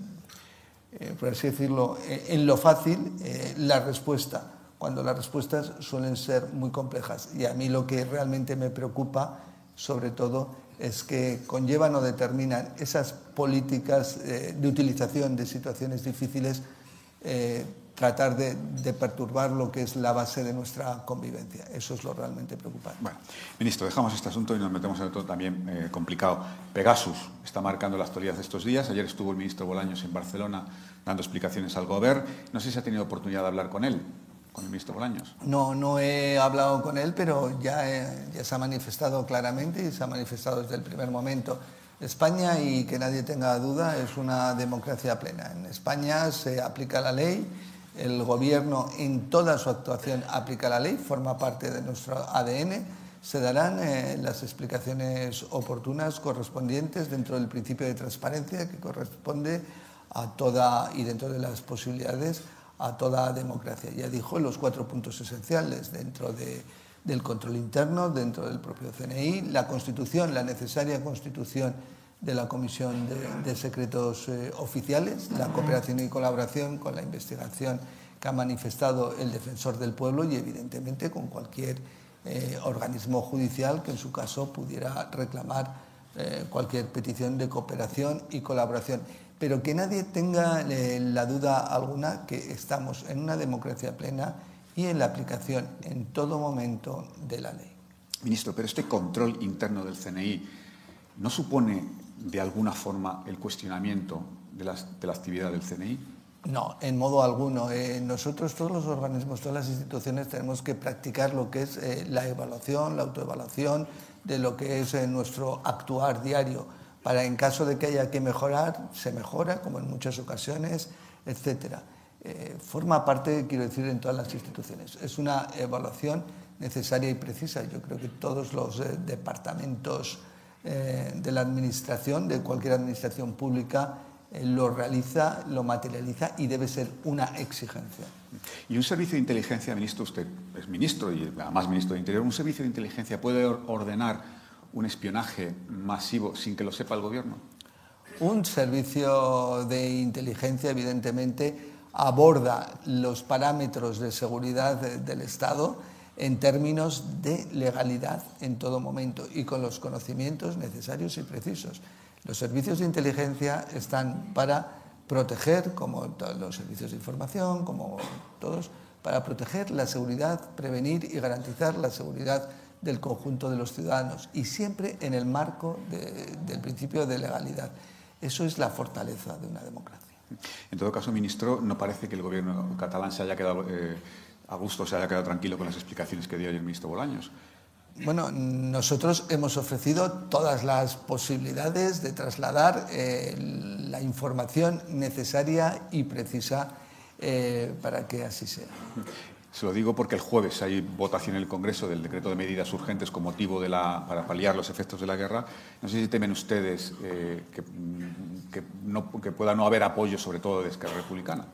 Speaker 4: eh, por así decirlo, en lo fácil la respuesta, cuando las respuestas suelen ser muy complejas. Y a mí lo que realmente me preocupa, sobre todo, es que conllevan o determinan esas políticas de utilización de situaciones difíciles tratar de, perturbar lo que es la base de nuestra convivencia. Eso es lo realmente preocupante.
Speaker 5: Bueno, ministro, dejamos este asunto y nos metemos en otro también eh, complicado. Pegasus está marcando la actualidad de estos días. Ayer estuvo el ministro Bolaños en Barcelona dando explicaciones al gobierno. No sé si ha tenido oportunidad de hablar con él, con el ministro Bolaños.
Speaker 4: No, no he hablado con él, pero ya, eh, ya se ha manifestado claramente y se ha manifestado desde el primer momento. España, y que nadie tenga duda, es una democracia plena. En España se aplica la ley el gobierno en toda su actuación aplica la ley, forma parte de nuestro ADN. Se darán eh, las explicaciones oportunas correspondientes dentro del principio de transparencia que corresponde a toda, y dentro de las posibilidades, a toda democracia. Ya dijo los cuatro puntos esenciales dentro del control interno, dentro del propio CNI, la constitución, la necesaria constitución de la Comisión de, Secretos eh, Oficiales, la cooperación y colaboración con la investigación que ha manifestado el defensor del pueblo y evidentemente con cualquier eh, organismo judicial que en su caso pudiera reclamar eh, cualquier petición de cooperación y colaboración. Pero que nadie tenga la duda alguna que estamos en una democracia plena y en la aplicación en todo momento de la ley.
Speaker 5: Ministro, pero este control interno del CNI no supone de alguna forma el cuestionamiento de, de la actividad del CNI?
Speaker 4: No, en modo alguno. Eh, nosotros, todos los organismos, todas las instituciones, tenemos que practicar lo que es eh, la evaluación, la autoevaluación de lo que es eh, nuestro actuar diario, para en caso de que haya que mejorar, se mejora, como en muchas ocasiones, etc. forma parte, quiero decir, en todas las instituciones. Es una evaluación necesaria y precisa. Yo creo que todos los departamentos eh, de la administración, de cualquier administración pública, eh, lo realiza, lo materializa y debe ser una exigencia.
Speaker 5: ¿Y un servicio de inteligencia, ministro, usted es ministro y además ministro de Interior, un servicio de inteligencia puede ordenar un espionaje masivo sin que lo sepa el gobierno?
Speaker 4: Un servicio de inteligencia, evidentemente, aborda los parámetros de seguridad del Estado en términos de legalidad en todo momento y con los conocimientos necesarios y precisos. Los servicios de inteligencia están para proteger, como los servicios de información, como todos, para proteger la seguridad, prevenir y garantizar la seguridad del conjunto de los ciudadanos y siempre en el marco del principio de legalidad. Eso es la fortaleza de una democracia.
Speaker 5: En todo caso, ministro, no parece que el gobierno catalán se haya quedado eh, a gusto se haya quedado tranquilo con las explicaciones que dio ayer el ministro Bolaños.
Speaker 4: Bueno, nosotros hemos ofrecido todas las posibilidades de trasladar eh, la información necesaria y precisa eh, para que así sea.
Speaker 5: Se lo digo porque el jueves hay votación en el Congreso del decreto de medidas urgentes con motivo de la, para paliar los efectos de la guerra. No sé si temen ustedes eh, que, que, no, que pueda no haber apoyo, sobre todo de Esquerra Republicana.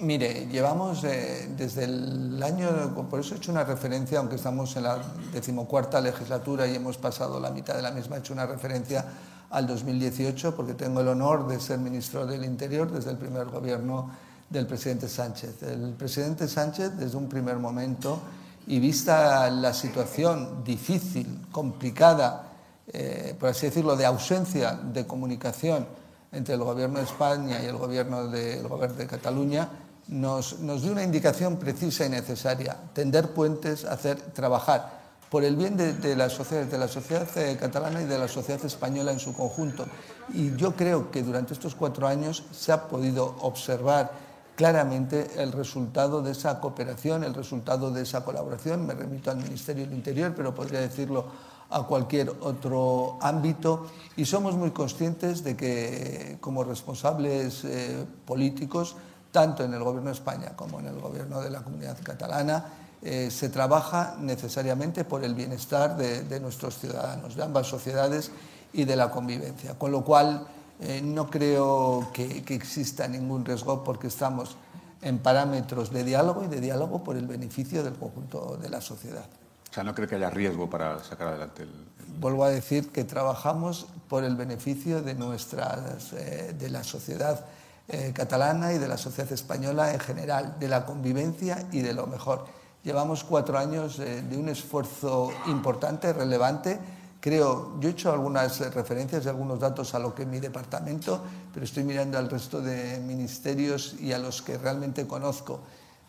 Speaker 4: Mire, llevamos eh, desde el año, por eso he hecho una referencia, aunque estamos en la decimocuarta legislatura y hemos pasado la mitad de la misma, he hecho una referencia al 2018 porque tengo el honor de ser ministro del Interior desde el primer gobierno del presidente Sánchez. El presidente Sánchez, desde un primer momento, y vista la situación difícil, complicada, eh, por así decirlo, de ausencia de comunicación entre el gobierno de España y el gobierno el gobierno de Cataluña, nos, dio una indicación precisa y necesaria, tender puentes, hacer, trabajar por el bien de, la sociedad, de la sociedad eh, catalana y de la sociedad española en su conjunto. Y yo creo que durante estos cuatro años se ha podido observar claramente el resultado de esa cooperación, el resultado de esa colaboración. Me remito al Ministerio del Interior, pero podría decirlo a cualquier otro ámbito. Y somos muy conscientes de que como responsables eh, políticos tanto en el Gobierno de España como en el Gobierno de la Comunidad Catalana, eh, se trabaja necesariamente por el bienestar de, nuestros ciudadanos, de ambas sociedades y de la convivencia. Con lo cual, eh, no creo que, que, exista ningún riesgo porque estamos en parámetros de diálogo y de diálogo por el beneficio del conjunto de la sociedad.
Speaker 5: sea, no creo que haya riesgo para sacar adelante el...
Speaker 4: Vuelvo a decir que trabajamos por el beneficio de, nuestras, eh, de la sociedad eh, catalana y de la sociedad española en general, de la convivencia y de lo mejor. Llevamos cuatro años eh, de un esfuerzo importante, relevante. Creo, yo he hecho algunas referencias y algunos datos a lo que es mi departamento, pero estoy mirando al resto de ministerios y a los que realmente conozco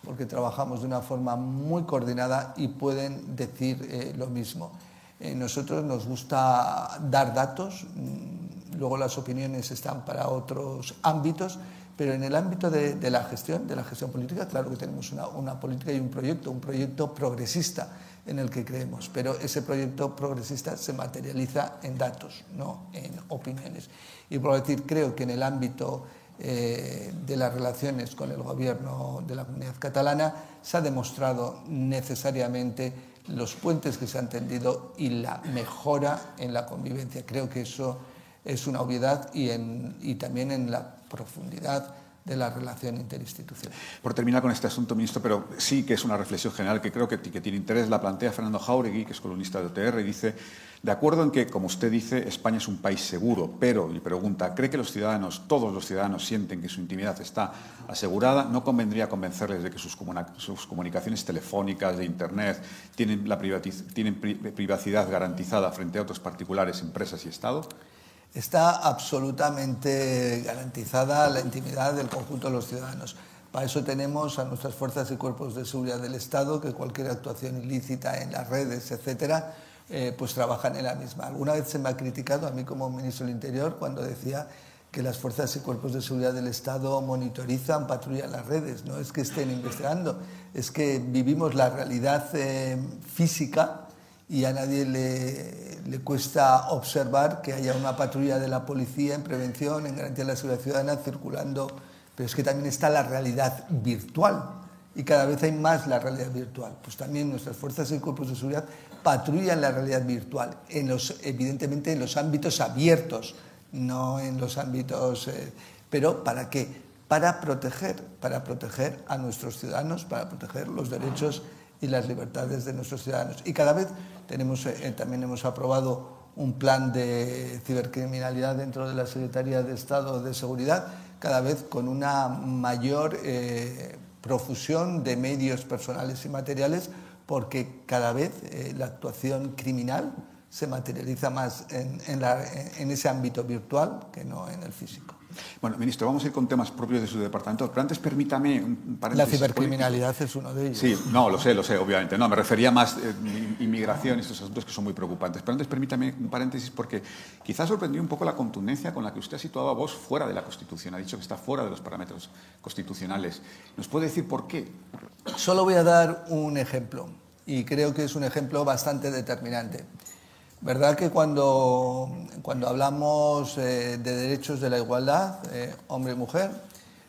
Speaker 4: porque trabajamos de una forma muy coordinada y pueden decir eh, lo mismo. Eh, nosotros nos gusta dar datos, mm, luego las opiniones están para otros ámbitos, pero en el ámbito de, la gestión, de la gestión política, claro que tenemos una, política y un proyecto, un proyecto progresista en el que creemos, pero ese proyecto progresista se materializa en datos, no en opiniones. Y por decir, creo que en el ámbito eh, de las relaciones con el gobierno de la comunidad catalana, se ha demostrado necesariamente los puentes que se han tendido y la mejora en la convivencia. Creo que eso es una obviedad y, y también en la profundidad de la relación interinstitucional.
Speaker 5: Por terminar con este asunto, ministro, pero sí que es una reflexión general que creo que, que tiene interés, la plantea Fernando Jauregui, que es columnista de OTR, y dice, de acuerdo en que, como usted dice, España es un país seguro, pero, y pregunta, ¿cree que los ciudadanos, todos los ciudadanos, sienten que su intimidad está asegurada? ¿No convendría convencerles de que sus, comunicaciones telefónicas, de Internet, tienen, la tienen privacidad garantizada frente a otros particulares, empresas y Estado?
Speaker 4: Está absolutamente garantizada la intimidad del conjunto de los ciudadanos. Para eso tenemos a nuestras fuerzas y cuerpos de seguridad del Estado, que cualquier actuación ilícita en las redes, etcétera, eh, pues trabajan en la misma. Alguna vez se me ha criticado a mí como ministro del Interior cuando decía que las fuerzas y cuerpos de seguridad del Estado monitorizan, patrullan las redes. No es que estén investigando, es que vivimos la realidad eh, física y a nadie le, le, cuesta observar que haya una patrulla de la policía en prevención, en garantía de la seguridad ciudadana, circulando, pero es que también está la realidad virtual y cada vez hay más la realidad virtual. Pues también nuestras fuerzas y cuerpos de seguridad patrullan la realidad virtual, en los, evidentemente en los ámbitos abiertos, no en los ámbitos... Eh, pero ¿para qué? Para proteger, para proteger a nuestros ciudadanos, para proteger los derechos y las libertades de nuestros ciudadanos. Y cada vez tenemos, eh, también hemos aprobado un plan de cibercriminalidad dentro de la Secretaría de Estado de Seguridad, cada vez con una mayor eh, profusión de medios personales y materiales, porque cada vez eh, la actuación criminal se materializa más en ese ámbito virtual que no en el físico.
Speaker 5: Bueno, ministro, vamos a ir con temas propios de su departamento, pero antes permítame un
Speaker 4: paréntesis. La cibercriminalidad es uno de ellos.
Speaker 5: Sí, no, lo sé, lo sé, obviamente. No, me refería más a eh, inmigración y estos asuntos que son muy preocupantes. Pero antes permítame un paréntesis porque quizás sorprendió un poco la contundencia con la que usted ha situado a vos fuera de la Constitución. Ha dicho que está fuera de los parámetros constitucionales. ¿Nos puede decir por qué?
Speaker 4: Solo voy a dar un ejemplo y creo que es un ejemplo bastante determinante. ¿Verdad que cuando, cuando hablamos eh, de derechos de la igualdad, eh, hombre y mujer,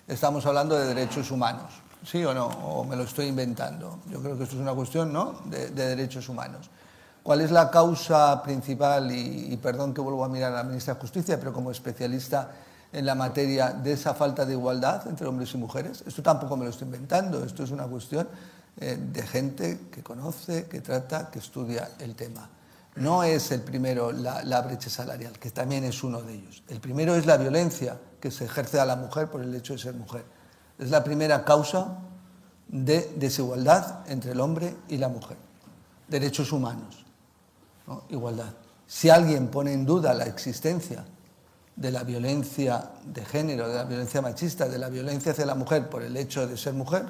Speaker 4: estamos hablando de derechos humanos? ¿Sí o no? ¿O me lo estoy inventando? Yo creo que esto es una cuestión ¿no? de, derechos humanos. ¿Cuál es la causa principal? Y, perdón que vuelvo a mirar a la ministra de Justicia, pero como especialista en la materia de esa falta de igualdad entre hombres y mujeres, esto tampoco me lo estoy inventando, esto es una cuestión eh, de gente que conoce, que trata, que estudia el tema. No es el primero la, brecha salarial, que también es uno de ellos. El primero es la violencia que se ejerce a la mujer por el hecho de ser mujer. Es la primera causa de desigualdad entre el hombre y la mujer. Derechos humanos, igualdad. Si alguien pone en duda la existencia de la violencia de género, de la violencia machista, de la violencia hacia la mujer por el hecho de ser mujer,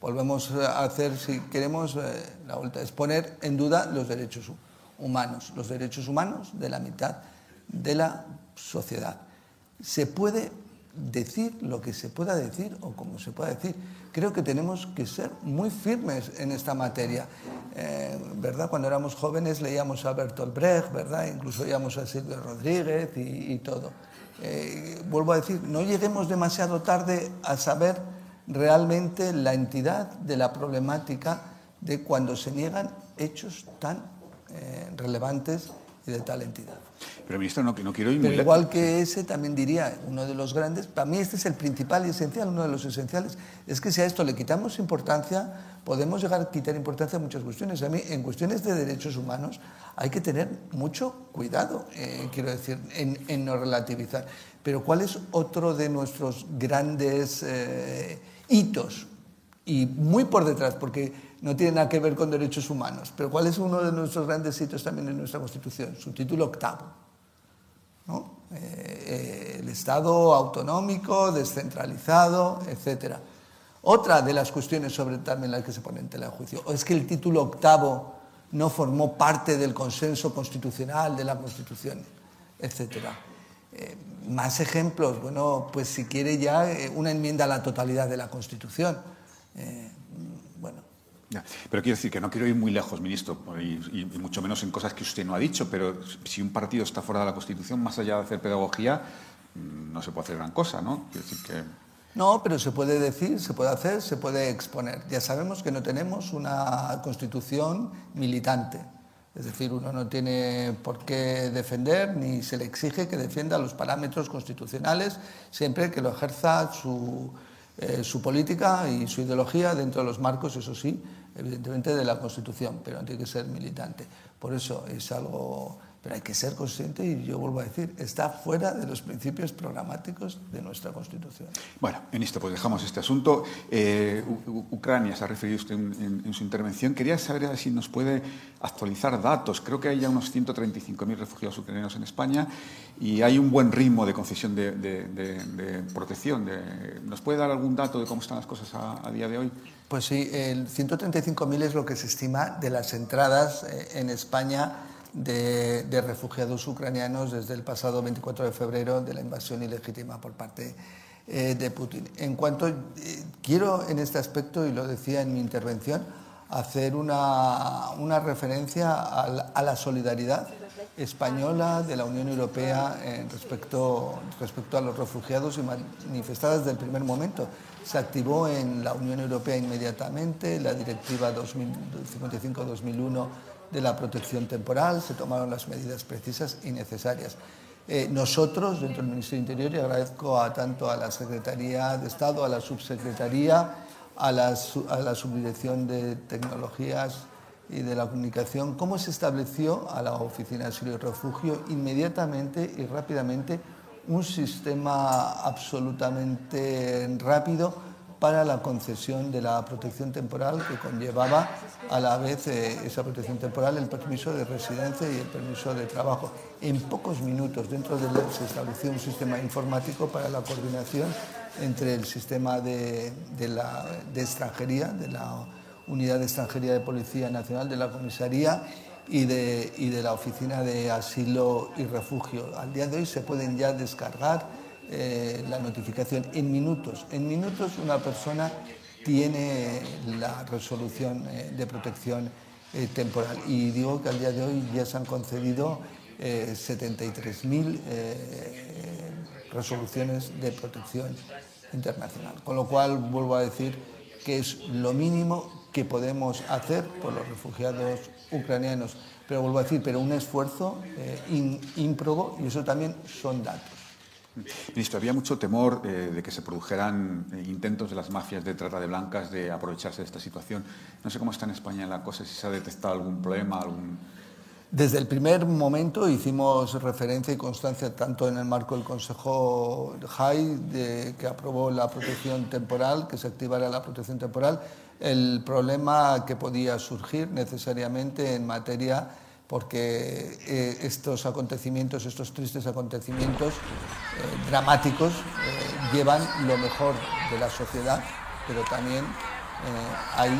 Speaker 4: volvemos a hacer, si queremos, eh, la vuelta, es poner en duda los derechos humanos humanos, los derechos humanos de la mitad de la sociedad. Se puede decir lo que se pueda decir o como se pueda decir. Creo que tenemos que ser muy firmes en esta materia. Eh, ¿Verdad? Cuando éramos jóvenes leíamos a Bertolt Brecht, ¿verdad? Incluso oíamos a Silvio Rodríguez y, todo. Eh, vuelvo a decir, no lleguemos demasiado tarde a saber realmente la entidad de la problemática de cuando se niegan hechos tan eh, relevantes y de tal entidad.
Speaker 5: Pero, ministro, no, no quiero ir
Speaker 4: Pero igual que ese, también diría, uno de los grandes, para mí este es el principal y esencial, uno de los esenciales, es que si a esto le quitamos importancia, podemos llegar a quitar importancia a muchas cuestiones. A mí, en cuestiones de derechos humanos, hay que tener mucho cuidado, eh, quiero decir, en, no relativizar. Pero ¿cuál es otro de nuestros grandes eh, hitos? Y muy por detrás, porque no tiene nada que ver con derechos humanos, pero ¿cuál es uno de nuestros grandes hitos también en nuestra Constitución? Su título octavo. Eh, el Estado autonómico, descentralizado, etcétera. Otra de las cuestiones sobre también las que se pone en tela de juicio es que el título octavo no formó parte del consenso constitucional de la Constitución, etc. Eh, más ejemplos, bueno, pues si quiere ya eh, una enmienda a la totalidad de la Constitución. Eh,
Speaker 5: pero quiero decir que no quiero ir muy lejos, ministro, y, mucho menos en cosas que usted no ha dicho, pero si un partido está fuera de la Constitución, más allá de hacer pedagogía, mm, no se puede hacer gran cosa, ¿no? Quiero decir que...
Speaker 4: No, pero se puede decir, se puede hacer, se puede exponer. Ya sabemos que no tenemos una constitución militante. Es decir, uno no tiene por qué defender ni se le exige que defienda los parámetros constitucionales siempre que lo ejerza su, eh, su política y su ideología dentro de los marcos, eso sí, evidentemente de la Constitución, pero no tiene que ser militante. Por eso es algo pero hay que ser consciente, y yo vuelvo a decir, está fuera de los principios programáticos de nuestra Constitución.
Speaker 5: Bueno, ministro, pues dejamos este asunto. Eh, Ucrania, se ha referido usted en, su intervención. Quería saber si nos puede actualizar datos. Creo que hay ya unos 135.000 refugiados ucranianos en España y hay un buen ritmo de concesión de, protección. ¿Nos puede dar algún dato de cómo están las cosas a, día de hoy?
Speaker 4: Pues sí, el 135.000 es lo que se estima de las entradas eh, en España de, refugiados ucranianos desde el pasado 24 de febrero de la invasión ilegítima por parte eh, de Putin. En cuanto eh, quiero en este aspecto, y lo decía en mi intervención, hacer una, una referencia a la, solidaridad española de la Unión Europea respecto, respecto a los refugiados y manifestada desde el primer momento. Se activó en la Unión Europea inmediatamente la Directiva 55-2001 de la protección temporal, se tomaron las medidas precisas y necesarias. Eh, nosotros, dentro del Ministerio del Interior, y agradezco a, tanto a la Secretaría de Estado, a la Subsecretaría, a la, a la Subdirección de Tecnologías y de la Comunicación, cómo se estableció a la Oficina de Asilo y Refugio inmediatamente y rápidamente un sistema absolutamente rápido para la concesión de la protección temporal que conllevaba a la vez eh, esa protección temporal el permiso de residencia y el permiso de trabajo. En pocos minutos dentro de él se estableció un sistema informático para la coordinación entre el sistema de, la, de extranjería, de la Unidad de Extranjería de Policía Nacional, de la Comisaría y de, y de la Oficina de Asilo y Refugio. Al día de hoy se pueden ya descargar eh, la notificación en minutos. En minutos una persona tiene la resolución eh, de protección eh, temporal. Y digo que al día de hoy ya se han concedido 73.000 resoluciones de protección internacional. Con lo cual, vuelvo a decir que es lo mínimo que podemos hacer por los refugiados ucranianos. Pero vuelvo a decir, pero un esfuerzo ímprobo y eso también son datos.
Speaker 5: Ministro, había mucho temor eh, de que se produjeran eh, intentos de las mafias de trata de blancas de aprovecharse de esta situación. No sé cómo está en España la cosa, si se ha detectado algún problema, algún...
Speaker 4: Desde el primer momento hicimos referencia y constancia tanto en el marco del Consejo JAI de, que aprobó la protección temporal, que se activara la protección temporal, el problema que podía surgir necesariamente en materia porque eh, estos acontecimientos, estos tristes acontecimientos eh, dramáticos eh, llevan lo mejor de la sociedad, pero también hay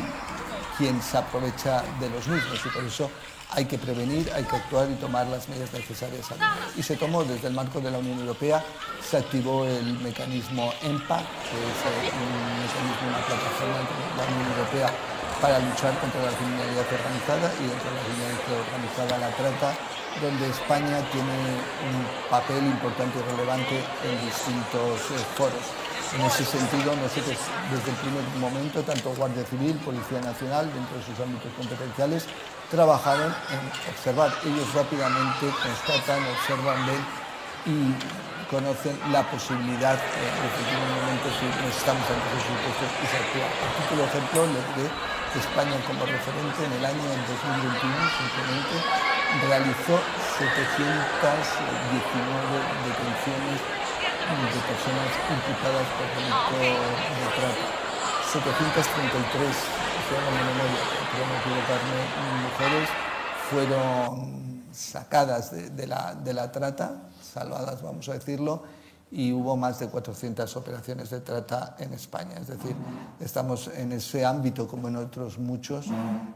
Speaker 4: quien se aprovecha de los mismos y por eso hay que prevenir, hay que actuar y tomar las medidas necesarias. Y se tomó desde el marco de la Unión Europea, se activó el mecanismo EMPA, que es un mecanismo, una plataforma entre la Unión Europea para luchar contra la criminalidad organizada y dentro de la criminalidad organizada la trata, donde España tiene un papel importante y relevante en distintos eh, foros. En ese sentido, nosotros desde el primer momento, tanto Guardia Civil, Policía Nacional, dentro de sus ámbitos competenciales, trabajaron en observar. Ellos rápidamente constatan, observan, ven y conocen la posibilidad eh, de que en un momento si necesitamos ante esos supuestos y se actúa. A título ejemplo, le diré España como referente en el año 2021 simplemente realizó 719 detenciones de personas imputadas por delito de trata. 733, si no memoria, equivocarme, mujeres fueron sacadas de, la, de la trata, salvadas, vamos a decirlo, y hubo más de 400 operaciones de trata en España. Es decir, estamos en ese ámbito, como en otros muchos,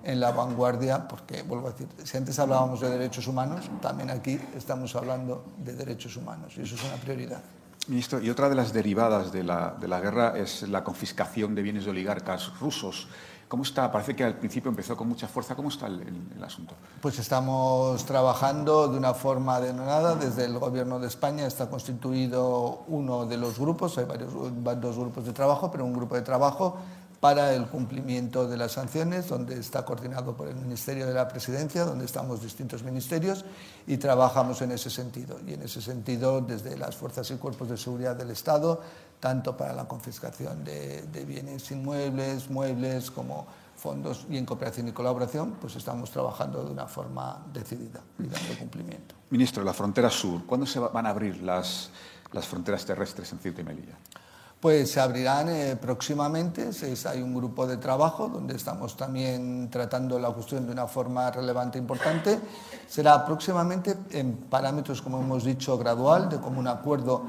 Speaker 4: en la vanguardia, porque, vuelvo a decir, si antes hablábamos de derechos humanos, también aquí estamos hablando de derechos humanos, y eso es una prioridad.
Speaker 5: Ministro, y otra de las derivadas de la, de la guerra es la confiscación de bienes de oligarcas rusos. ¿Cómo está? Parece que al principio empezó con mucha fuerza. ¿Cómo está el, asunto?
Speaker 4: Pues estamos trabajando de una forma denodada. Desde el Gobierno de España está constituido uno de los grupos, hay varios, dos grupos de trabajo, pero un grupo de trabajo para el cumplimiento de las sanciones, donde está coordinado por el Ministerio de la Presidencia, donde estamos distintos ministerios y trabajamos en ese sentido. Y en ese sentido, desde las fuerzas y cuerpos de seguridad del Estado, tanto para la confiscación de, bienes inmuebles, muebles, como fondos y en cooperación y colaboración, pues estamos trabajando de una forma decidida y dando cumplimiento.
Speaker 5: Ministro, la frontera sur, ¿cuándo se van a abrir las, las fronteras terrestres en Ceuta y Melilla?
Speaker 4: Pues se abrirán eh, próximamente, hay un grupo de trabajo donde estamos también tratando la cuestión de una forma relevante e importante. Será próximamente en parámetros, como hemos dicho, gradual, de común acuerdo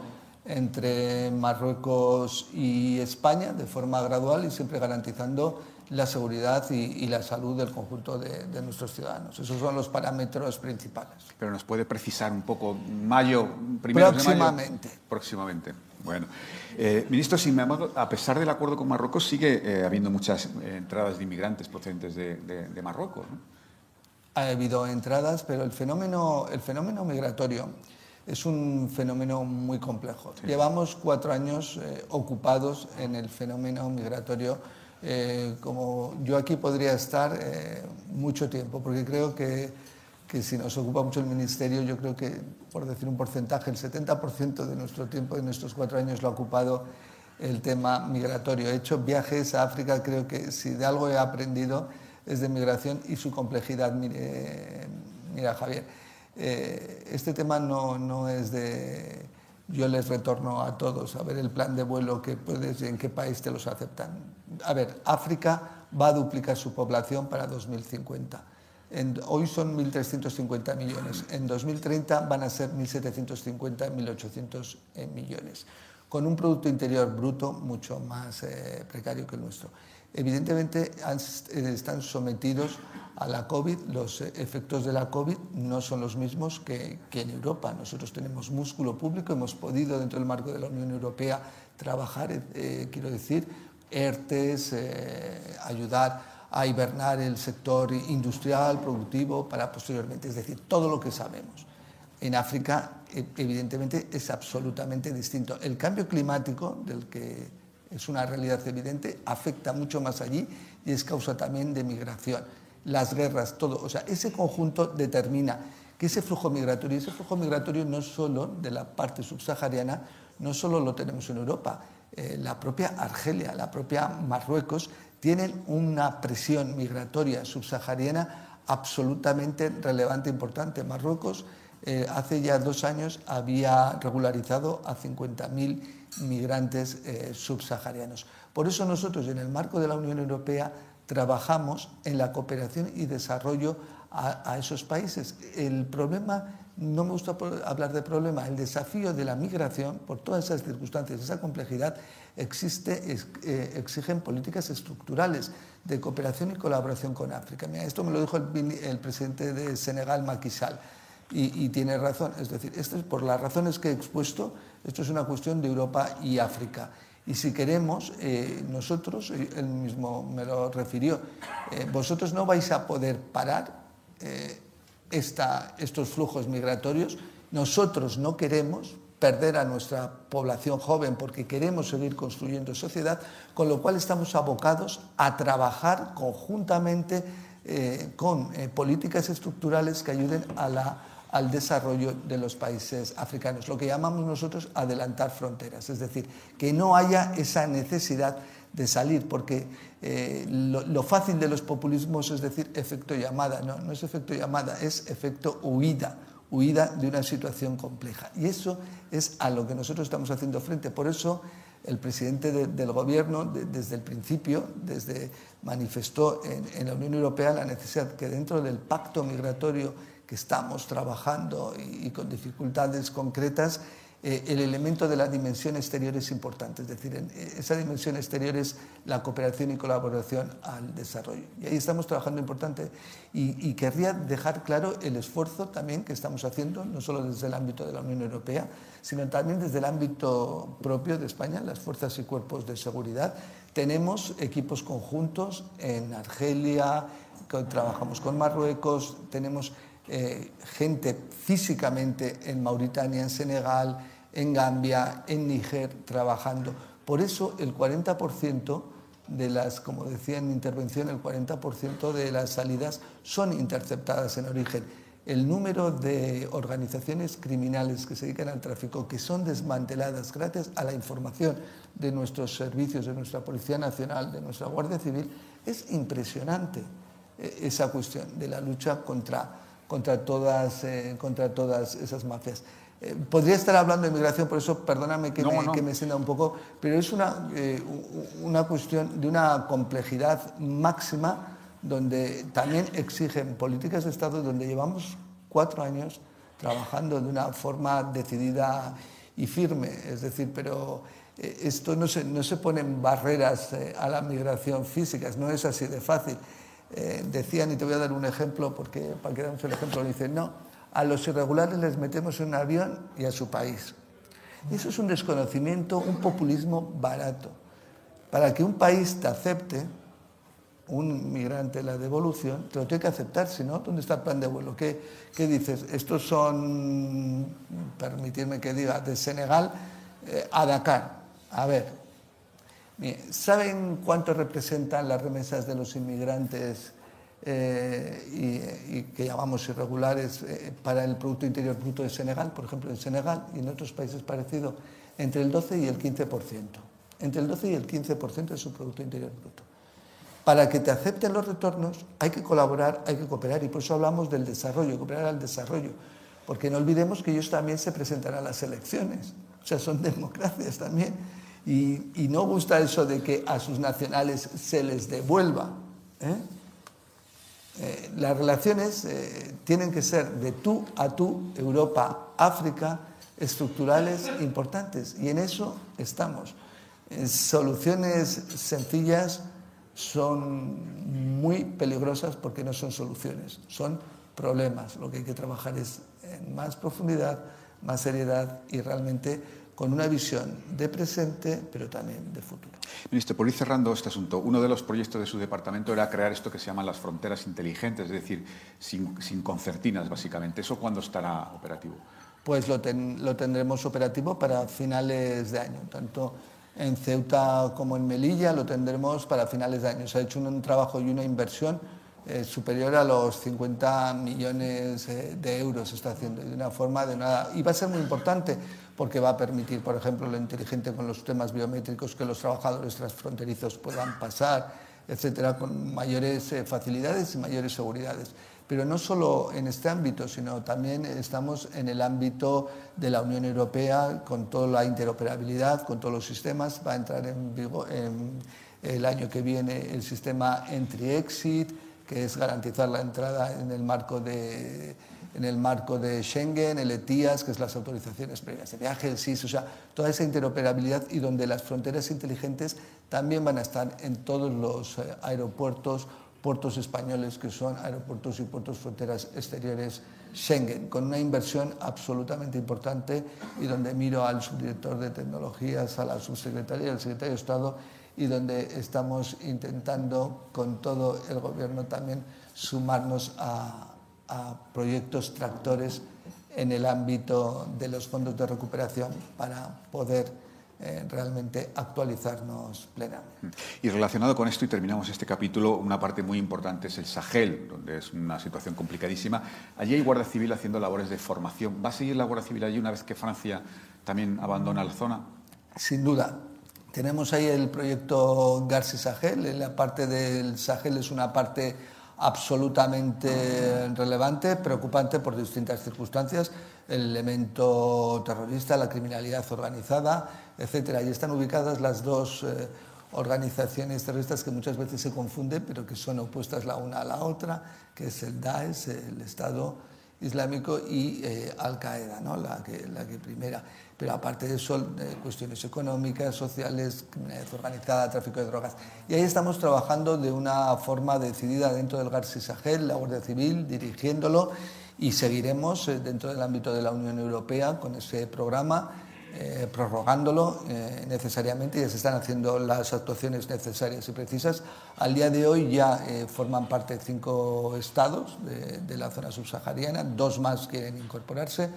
Speaker 4: entre Marruecos y España de forma gradual y siempre garantizando la seguridad y, la salud del conjunto de, nuestros ciudadanos. Esos son los parámetros principales.
Speaker 5: Pero nos puede precisar un poco mayo, primero
Speaker 4: Próximamente.
Speaker 5: Próximamente. Bueno, eh, ministro, sin a pesar del acuerdo con Marruecos, sigue eh, habiendo muchas eh, entradas de inmigrantes procedentes de, Marruecos.
Speaker 4: Ha habido entradas, pero el fenómeno, el fenómeno migratorio es un fenómeno muy complejo. Llevamos cuatro años ocupados en el fenómeno migratorio. Eh, como yo aquí podría estar mucho tiempo, porque creo que, que, si nos ocupa mucho el Ministerio, yo creo que, por decir un porcentaje, el 70% de nuestro tiempo, de nuestros cuatro años, lo ha ocupado el tema migratorio. He hecho viajes a África, creo que si de algo he aprendido es de migración y su complejidad. mira Javier eh, este tema no, no, es de yo les retorno a todos a ver el plan de vuelo que puedes y en qué país te los aceptan. A ver, África va a duplicar su población para 2050. Hoy son 1.350 millones. En 2030 van a ser 1.750, 1.800 eh, millones, con un Producto Interior Bruto mucho más eh, precario que el nuestro. Evidentemente están sometidos a la COVID, los efectos de la COVID no son los mismos que, en Europa. Nosotros tenemos músculo público, hemos podido dentro del marco de la Unión Europea trabajar, eh, quiero decir, ERTES, eh, ayudar a hibernar el sector industrial, productivo, para posteriormente, es decir, todo lo que sabemos. En África, e, evidentemente, es absolutamente distinto. El cambio climático, del que es una realidad evidente, afecta mucho más allí y es causa también de migración las guerras, todo. O sea, ese conjunto determina que ese flujo migratorio, ese flujo migratorio no solo de la parte subsahariana, no solo lo tenemos en Europa, eh, la propia Argelia, la propia Marruecos tienen una presión migratoria subsahariana absolutamente relevante e importante. Marruecos eh, hace ya dos años había regularizado a 50.000 migrantes eh, subsaharianos. Por eso nosotros en el marco de la Unión Europea trabajamos en la cooperación y desarrollo a, esos países. El problema, no me gusta hablar de problema, el desafío de la migración, por todas esas circunstancias, esa complejidad, existe, eh, exigen políticas estructurales de cooperación y colaboración con África. esto me lo dijo el, presidente de Senegal, Macky y, tiene razón. Es decir, esto es, por las razones que he expuesto, esto es una cuestión de Europa y África. Y si queremos, eh, nosotros, él mismo me lo refirió, eh, vosotros no vais a poder parar estos flujos migratorios. Nosotros no queremos perder a nuestra población joven porque queremos seguir construyendo sociedad, con lo cual estamos abocados a trabajar conjuntamente con políticas estructurales que ayuden al desarrollo de los países africanos, lo que llamamos nosotros adelantar fronteras, es decir, que no haya esa necesidad de salir, porque eh, lo, fácil de los populismos es decir efecto llamada, no, no es efecto llamada, es efecto huida, huida de una situación compleja. Y eso es a lo que nosotros estamos haciendo frente. Por eso el presidente del gobierno desde el principio, desde manifestó en, la Unión Europea la necesidad que dentro del pacto migratorio que estamos trabajando y con dificultades concretas, eh, el elemento de la dimensión exterior es importante, es decir, eh, esa dimensión exterior es la cooperación y colaboración al desarrollo. Y ahí estamos trabajando importante y, querría dejar claro el esfuerzo también que estamos haciendo, no solo desde el ámbito de la Unión Europea, sino también desde el ámbito propio de España, las fuerzas y cuerpos de seguridad. Tenemos equipos conjuntos en Argelia, trabajamos con Marruecos, tenemos eh, gente físicamente en Mauritania, en Senegal, en Gambia, en Níger, trabajando. Por eso el 40% de las, como decía en mi intervención, el 40% de las salidas son interceptadas en origen. El número de organizaciones criminales que se dedican al tráfico que son desmanteladas gracias a la información de nuestros servicios, de nuestra Policía Nacional, de nuestra Guardia Civil, es impresionante eh, esa cuestión de la lucha contra, contra, todas, eh, contra todas esas mafias. Eh, podría estar hablando de migración, por eso perdóname que, me, que me sienta un poco, pero es una, eh, una cuestión de una complejidad máxima donde también exigen políticas de Estado donde llevamos cuatro años trabajando de una forma decidida y firme. Es decir, pero eh, esto no se, no se ponen barreras a la migración física, no es así de fácil. decían, y te voy a dar un ejemplo, porque para que damos el ejemplo, dicen, no, a los irregulares les metemos en un avión y a su país. Eso es un desconocimiento, un populismo barato. Para que un país te acepte, un migrante la devolución, te lo tiene que aceptar, si no, ¿dónde está el plan de vuelo? ¿Qué, dices? Estos son, permitirme que diga, de Senegal eh, a Dakar. A ver, ¿saben cuánto representan las remesas de los inmigrantes eh, y, que llamamos irregulares eh, para el Producto Interior Bruto de Senegal, por ejemplo, en Senegal y en otros países parecidos, entre el 12 y el 15%. Entre el 12 y el 15% de su Producto Interior Bruto. Para que te acepten los retornos hay que colaborar, hay que cooperar y por eso hablamos del desarrollo, cooperar al desarrollo. Porque no olvidemos que ellos también se presentarán a las elecciones, o sea, son [LAUGHS] democracias también. Y, y no gusta eso de que a sus nacionales se les devuelva. ¿eh? Eh, las relaciones eh, tienen que ser de tú a tú, Europa, África, estructurales importantes. Y en eso estamos. Eh, soluciones sencillas son muy peligrosas porque no son soluciones, son problemas. Lo que hay que trabajar es en más profundidad, más seriedad y realmente con una visión de presente, pero también de futuro.
Speaker 5: Ministro, por ir cerrando este asunto, uno de los proyectos de su departamento era crear esto que se llaman las fronteras inteligentes, es decir, sin, concertinas, básicamente. ¿Eso cuándo estará operativo?
Speaker 4: Pues lo, lo tendremos operativo para finales de año, tanto en Ceuta como en Melilla lo tendremos para finales de año. Se ha hecho un trabajo y una inversión eh, superior a los 50 millones eh, de euros se está haciendo de una forma de nada. Y va a ser muy importante porque va a permitir, por ejemplo, lo inteligente con los temas biométricos, que los trabajadores transfronterizos puedan pasar, etcétera, con mayores eh, facilidades y mayores seguridades. Pero no solo en este ámbito, sino también estamos en el ámbito de la Unión Europea con toda la interoperabilidad, con todos los sistemas. Va a entrar en vigor el año que viene el sistema Entry-Exit que es garantizar la entrada en el marco de, en el marco de Schengen, el ETIAS, que es las autorizaciones previas de viaje, el SIS, o sea, toda esa interoperabilidad y donde las fronteras inteligentes también van a estar en todos los eh, aeropuertos, puertos españoles que son aeropuertos y puertos fronteras exteriores Schengen, con una inversión absolutamente importante y donde miro al subdirector de tecnologías, a la subsecretaria y al secretario de Estado y donde estamos intentando con todo el gobierno también sumarnos a, proyectos tractores en el ámbito de los fondos de recuperación para poder eh, realmente actualizarnos plenamente.
Speaker 5: Y relacionado con esto, y terminamos este capítulo, una parte muy importante es el Sahel, donde es una situación complicadísima. Allí hay Guardia Civil haciendo labores de formación. ¿Va a seguir la Guardia Civil allí una vez que Francia también abandona la zona?
Speaker 4: Sin duda, Tenemos ahí el proyecto Garci Sahel. La parte del Sahel es una parte absolutamente relevante, preocupante por distintas circunstancias, el elemento terrorista, la criminalidad organizada, etc. Y están ubicadas las dos eh, organizaciones terroristas que muchas veces se confunden, pero que son opuestas la una a la otra, que es el Daesh, el Estado Islámico y eh, Al-Qaeda, ¿no? la, que, la que primera. Pero aparte de eso, eh, cuestiones económicas, sociales, criminalidad organizada, tráfico de drogas. Y ahí estamos trabajando de una forma decidida dentro del Garci Sahel, la Guardia Civil, dirigiéndolo, y seguiremos eh, dentro del ámbito de la Unión Europea con ese programa eh, prorrogándolo eh, necesariamente, ya se están haciendo las actuaciones necesarias y precisas. Al día de hoy ya eh, forman parte cinco estados de, la zona subsahariana, dos más quieren incorporarse.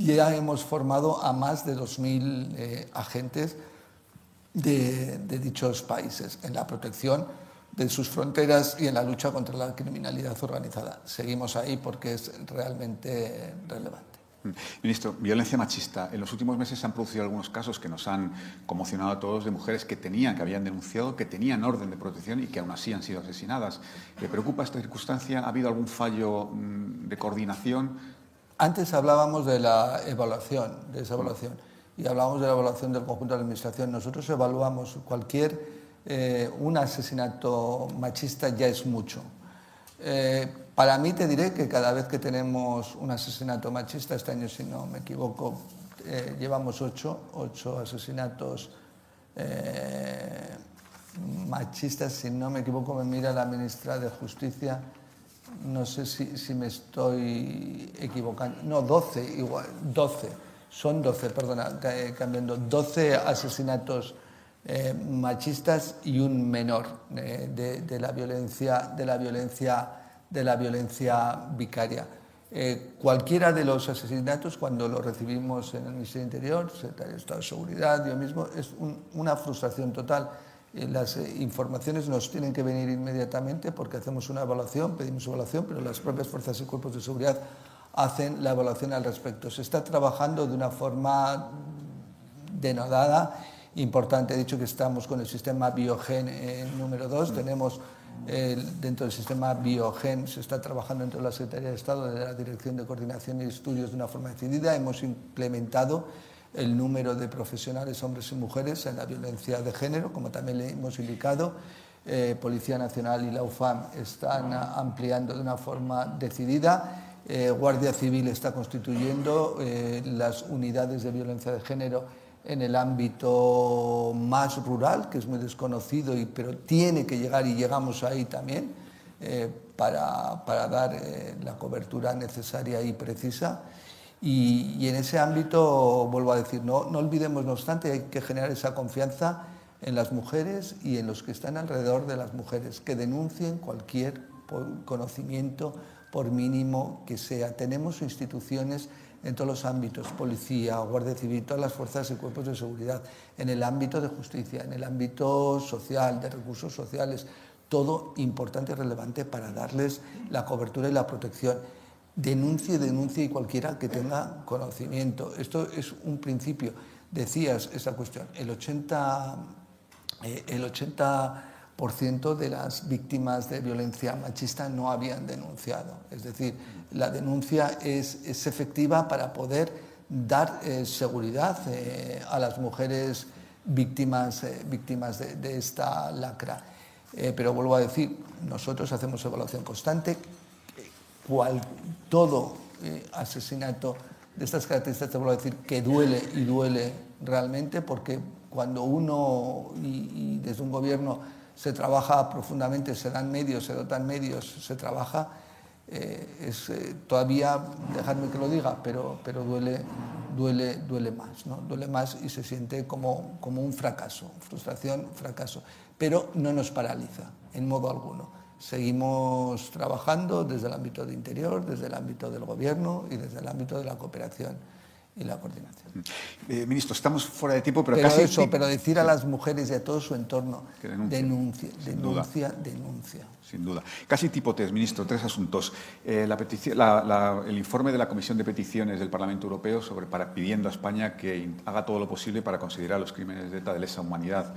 Speaker 4: Ya hemos formado a más de 2.000 agentes de, de dichos países en la protección de sus fronteras y en la lucha contra la criminalidad organizada. Seguimos ahí porque es realmente relevante.
Speaker 5: Mm. Ministro, violencia machista. En los últimos meses se han producido algunos casos que nos han conmocionado a todos de mujeres que tenían, que habían denunciado, que tenían orden de protección y que aún así han sido asesinadas. ¿Le preocupa esta circunstancia? ¿Ha habido algún fallo mm, de coordinación?
Speaker 4: Antes hablábamos de la evaluación, de esa evaluación, y hablábamos de la evaluación del conjunto de la Administración. Nosotros evaluamos cualquier eh, un asesinato machista ya es mucho. Eh, para mí te diré que cada vez que tenemos un asesinato machista, este año si no me equivoco, eh, llevamos ocho, ocho asesinatos eh, machistas, si no me equivoco me mira la ministra de Justicia, no sé si, si me estoy equivocando, no, doce, igual, doce, son doce, perdona, cambiando, doce asesinatos eh, machistas y un menor de, de, la violencia, de la violencia de la violencia vicaria. Eh, cualquiera de los asesinatos, cuando lo recibimos en el Ministerio Interior, Secretario de Estado de Seguridad, yo mismo, es una frustración total. Eh, las eh, informaciones nos tienen que venir inmediatamente porque hacemos una evaluación, pedimos evaluación, pero las propias fuerzas y cuerpos de seguridad hacen la evaluación al respecto. Se está trabajando de una forma denodada, importante. He dicho que estamos con el sistema Biogen número 2, tenemos dentro del sistema Biogen se está trabajando dentro de la Secretaría de Estado de la Dirección de Coordinación y Estudios de una forma decidida. Hemos implementado el número de profesionales, hombres y mujeres, en la violencia de género, como también le hemos indicado. Eh, Policía Nacional y la UFAM están ampliando de una forma decidida. Eh, Guardia Civil está constituyendo eh, las unidades de violencia de género en el ámbito más rural, que es muy desconocido, y, pero tiene que llegar y llegamos ahí también para, para, dar la cobertura necesaria y precisa. Y, en ese ámbito, vuelvo a decir, no, no olvidemos, no obstante, hay que generar esa confianza en las mujeres y en los que están alrededor de las mujeres, que denuncien cualquier conocimiento, por mínimo que sea. Tenemos instituciones en todos los ámbitos, policía, guardia civil, todas las fuerzas y cuerpos de seguridad, en el ámbito de justicia, en el ámbito social, de recursos sociales, todo importante y relevante para darles la cobertura y la protección. Denuncie, denuncie y cualquiera que tenga conocimiento. Esto es un principio. Decías esa cuestión, el 80, eh, el 80 de las víctimas de violencia machista no habían denunciado. Es decir, la denuncia es, efectiva para poder dar eh, seguridad eh, a las mujeres víctimas, eh, víctimas de, de, esta lacra. pero vuelvo a decir, nosotros hacemos evaluación constante. Cual, todo asesinato de estas características, te vuelvo a decir, que duele y duele realmente, porque cuando uno y, y desde un gobierno se trabaja profundamente, se dan medios, se dotan medios, se trabaja, eh, es eh, todavía, dejadme que lo diga, pero, pero duele, duele, duele más, ¿no? duele más y se siente como, como un fracaso, frustración, fracaso, pero no nos paraliza en modo alguno. Seguimos trabajando desde el ámbito de interior, desde el ámbito del gobierno y desde el ámbito de la cooperación y la coordinación.
Speaker 5: Eh, ministro, estamos fuera de tiempo, pero,
Speaker 4: pero
Speaker 5: casi...
Speaker 4: Eso, pero decir a las mujeres y a todo su entorno,
Speaker 5: que denuncia,
Speaker 4: denuncia, denuncia, denuncia.
Speaker 5: Sin duda. Casi tipo test, ministro, tres asuntos. Eh, la petición, la, la, el informe de la Comisión de Peticiones del Parlamento Europeo sobre, para, pidiendo a España que haga todo lo posible para considerar los crímenes de ETA de lesa humanidad.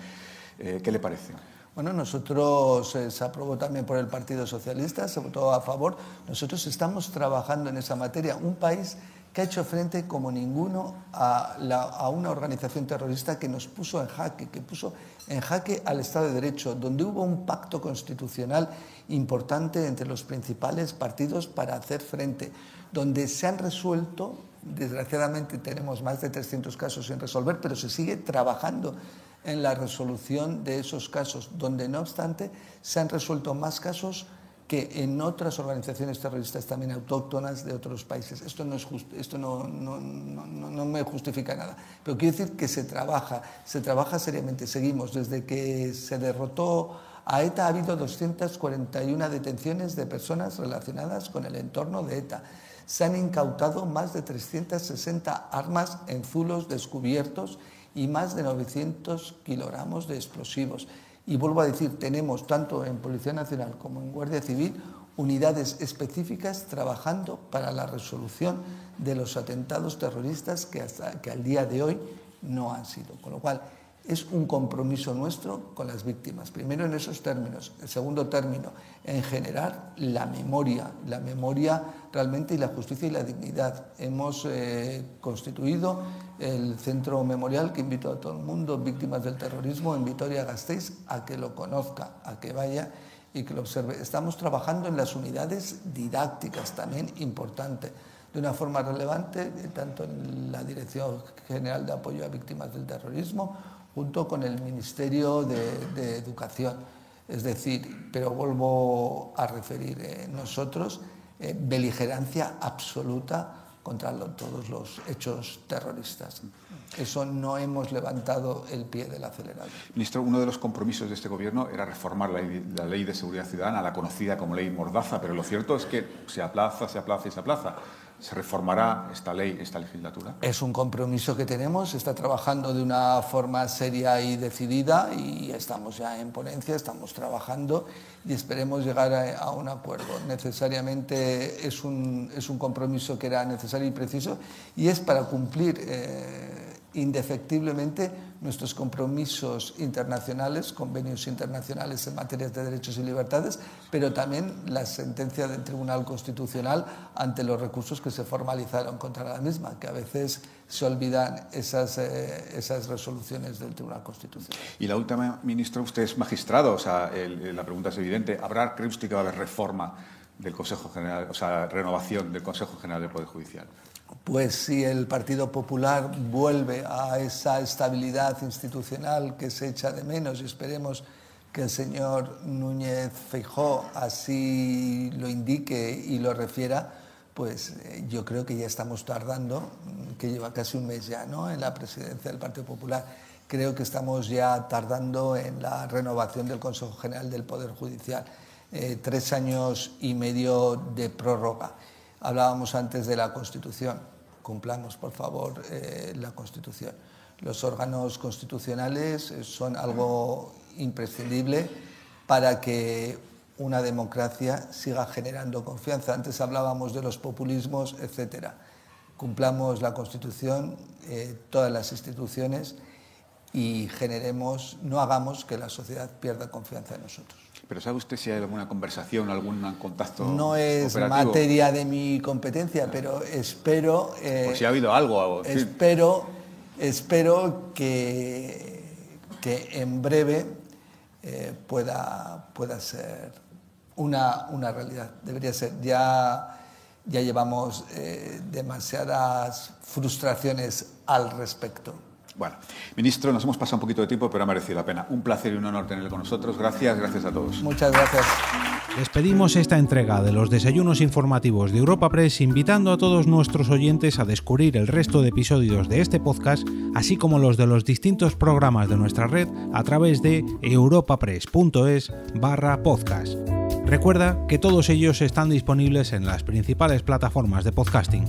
Speaker 5: Eh, ¿Qué le parece?
Speaker 4: Bueno, nosotros eh, se aprobó también por el Partido Socialista, se votó a favor. Nosotros estamos trabajando en esa materia. Un país que ha hecho frente como ninguno a, a, una organización terrorista que nos puso en jaque, que puso en jaque al Estado de Derecho, donde hubo un pacto constitucional importante entre los principales partidos para hacer frente, donde se han resuelto, desgraciadamente tenemos más de 300 casos sin resolver, pero se sigue trabajando en la resolución de esos casos, donde no obstante se han resuelto más casos que en otras organizaciones terroristas también autóctonas de otros países. Esto no, es just, esto no, no, no, no, me justifica nada, pero quiero decir que se trabaja, se trabaja seriamente. Seguimos, desde que se derrotó a ETA ha habido 241 detenciones de personas relacionadas con el entorno de ETA. Se han incautado más de 360 armas en zulos descubiertos y más de 900 kilogramos de explosivos. Y vuelvo a decir, tenemos tanto en Policía Nacional como en Guardia Civil unidades específicas trabajando para la resolución de los atentados terroristas que, hasta, que al día de hoy no han sido. Con lo cual, es un compromiso nuestro con las víctimas. Primero en esos términos. El segundo término, en generar la memoria, la memoria realmente y la justicia y la dignidad. Hemos eh, constituido el centro memorial que invito a todo el mundo, víctimas del terrorismo, en Vitoria-Gasteiz, a que lo conozca, a que vaya y que lo observe. Estamos trabajando en las unidades didácticas, también importante, de una forma relevante, tanto en la Dirección General de Apoyo a Víctimas del Terrorismo, junto con el Ministerio de, de Educación. Es decir, pero vuelvo a referir, eh, nosotros, eh, beligerancia absoluta contra todos los hechos terroristas. Eso no hemos levantado el pie del acelerador.
Speaker 5: Ministro, uno de los compromisos de este Gobierno era reformar la, la, Ley de Seguridad Ciudadana, la conocida como Ley Mordaza, pero lo cierto es que se aplaza, se aplaza y se aplaza. ¿Se reformará esta ley, esta legislatura?
Speaker 4: Es un compromiso que tenemos, está trabajando de una forma seria y decidida y estamos ya en ponencia, estamos trabajando y esperemos llegar a, a un acuerdo. Necesariamente es un, es un, compromiso que era necesario y preciso y es para cumplir eh, indefectiblemente nuestros compromisos internacionales, convenios internacionales en materias de derechos y libertades, pero también la sentencia del Tribunal Constitucional ante los recursos que se formalizaron contra la misma, que a veces se olvidan esas, eh, esas resoluciones del Tribunal Constitucional.
Speaker 5: Y la última, ministro, usted es magistrado, o sea, la pregunta es evidente. ¿Habrá, cree usted que va a haber reforma del Consejo General, o sea, renovación del Consejo General del Poder Judicial?
Speaker 4: Pues si el Partido Popular vuelve a esa estabilidad institucional que se echa de menos y esperemos que el señor Núñez Feijó así lo indique y lo refiera, pues eh, yo creo que ya estamos tardando, que lleva casi un mes ya ¿no? en la presidencia del Partido Popular, creo que estamos ya tardando en la renovación del Consejo General del Poder Judicial. Eh, tres años y medio de prórroga. Hablábamos antes de la Constitución. Cumplamos, por favor, eh, la Constitución. Los órganos constitucionales son algo imprescindible para que una democracia siga generando confianza. Antes hablábamos de los populismos, etcétera. Cumplamos la Constitución, eh, todas las instituciones y generemos, no hagamos que la sociedad pierda confianza en nosotros.
Speaker 5: Pero ¿sabe usted si hay alguna conversación, algún contacto?
Speaker 4: No es
Speaker 5: operativo?
Speaker 4: materia de mi competencia, pero espero.
Speaker 5: Eh, Por si ha habido algo.
Speaker 4: Espero, espero que, que en breve eh, pueda, pueda ser una, una realidad. Debería ser. Ya, ya llevamos eh, demasiadas frustraciones al respecto.
Speaker 5: Bueno, ministro, nos hemos pasado un poquito de tiempo, pero ha merecido la pena. Un placer y un honor tenerle con nosotros. Gracias, gracias a todos.
Speaker 4: Muchas gracias.
Speaker 2: Despedimos esta entrega de los desayunos informativos de Europa Press invitando a todos nuestros oyentes a descubrir el resto de episodios de este podcast, así como los de los distintos programas de nuestra red a través de europapress.es barra podcast. Recuerda que todos ellos están disponibles en las principales plataformas de podcasting.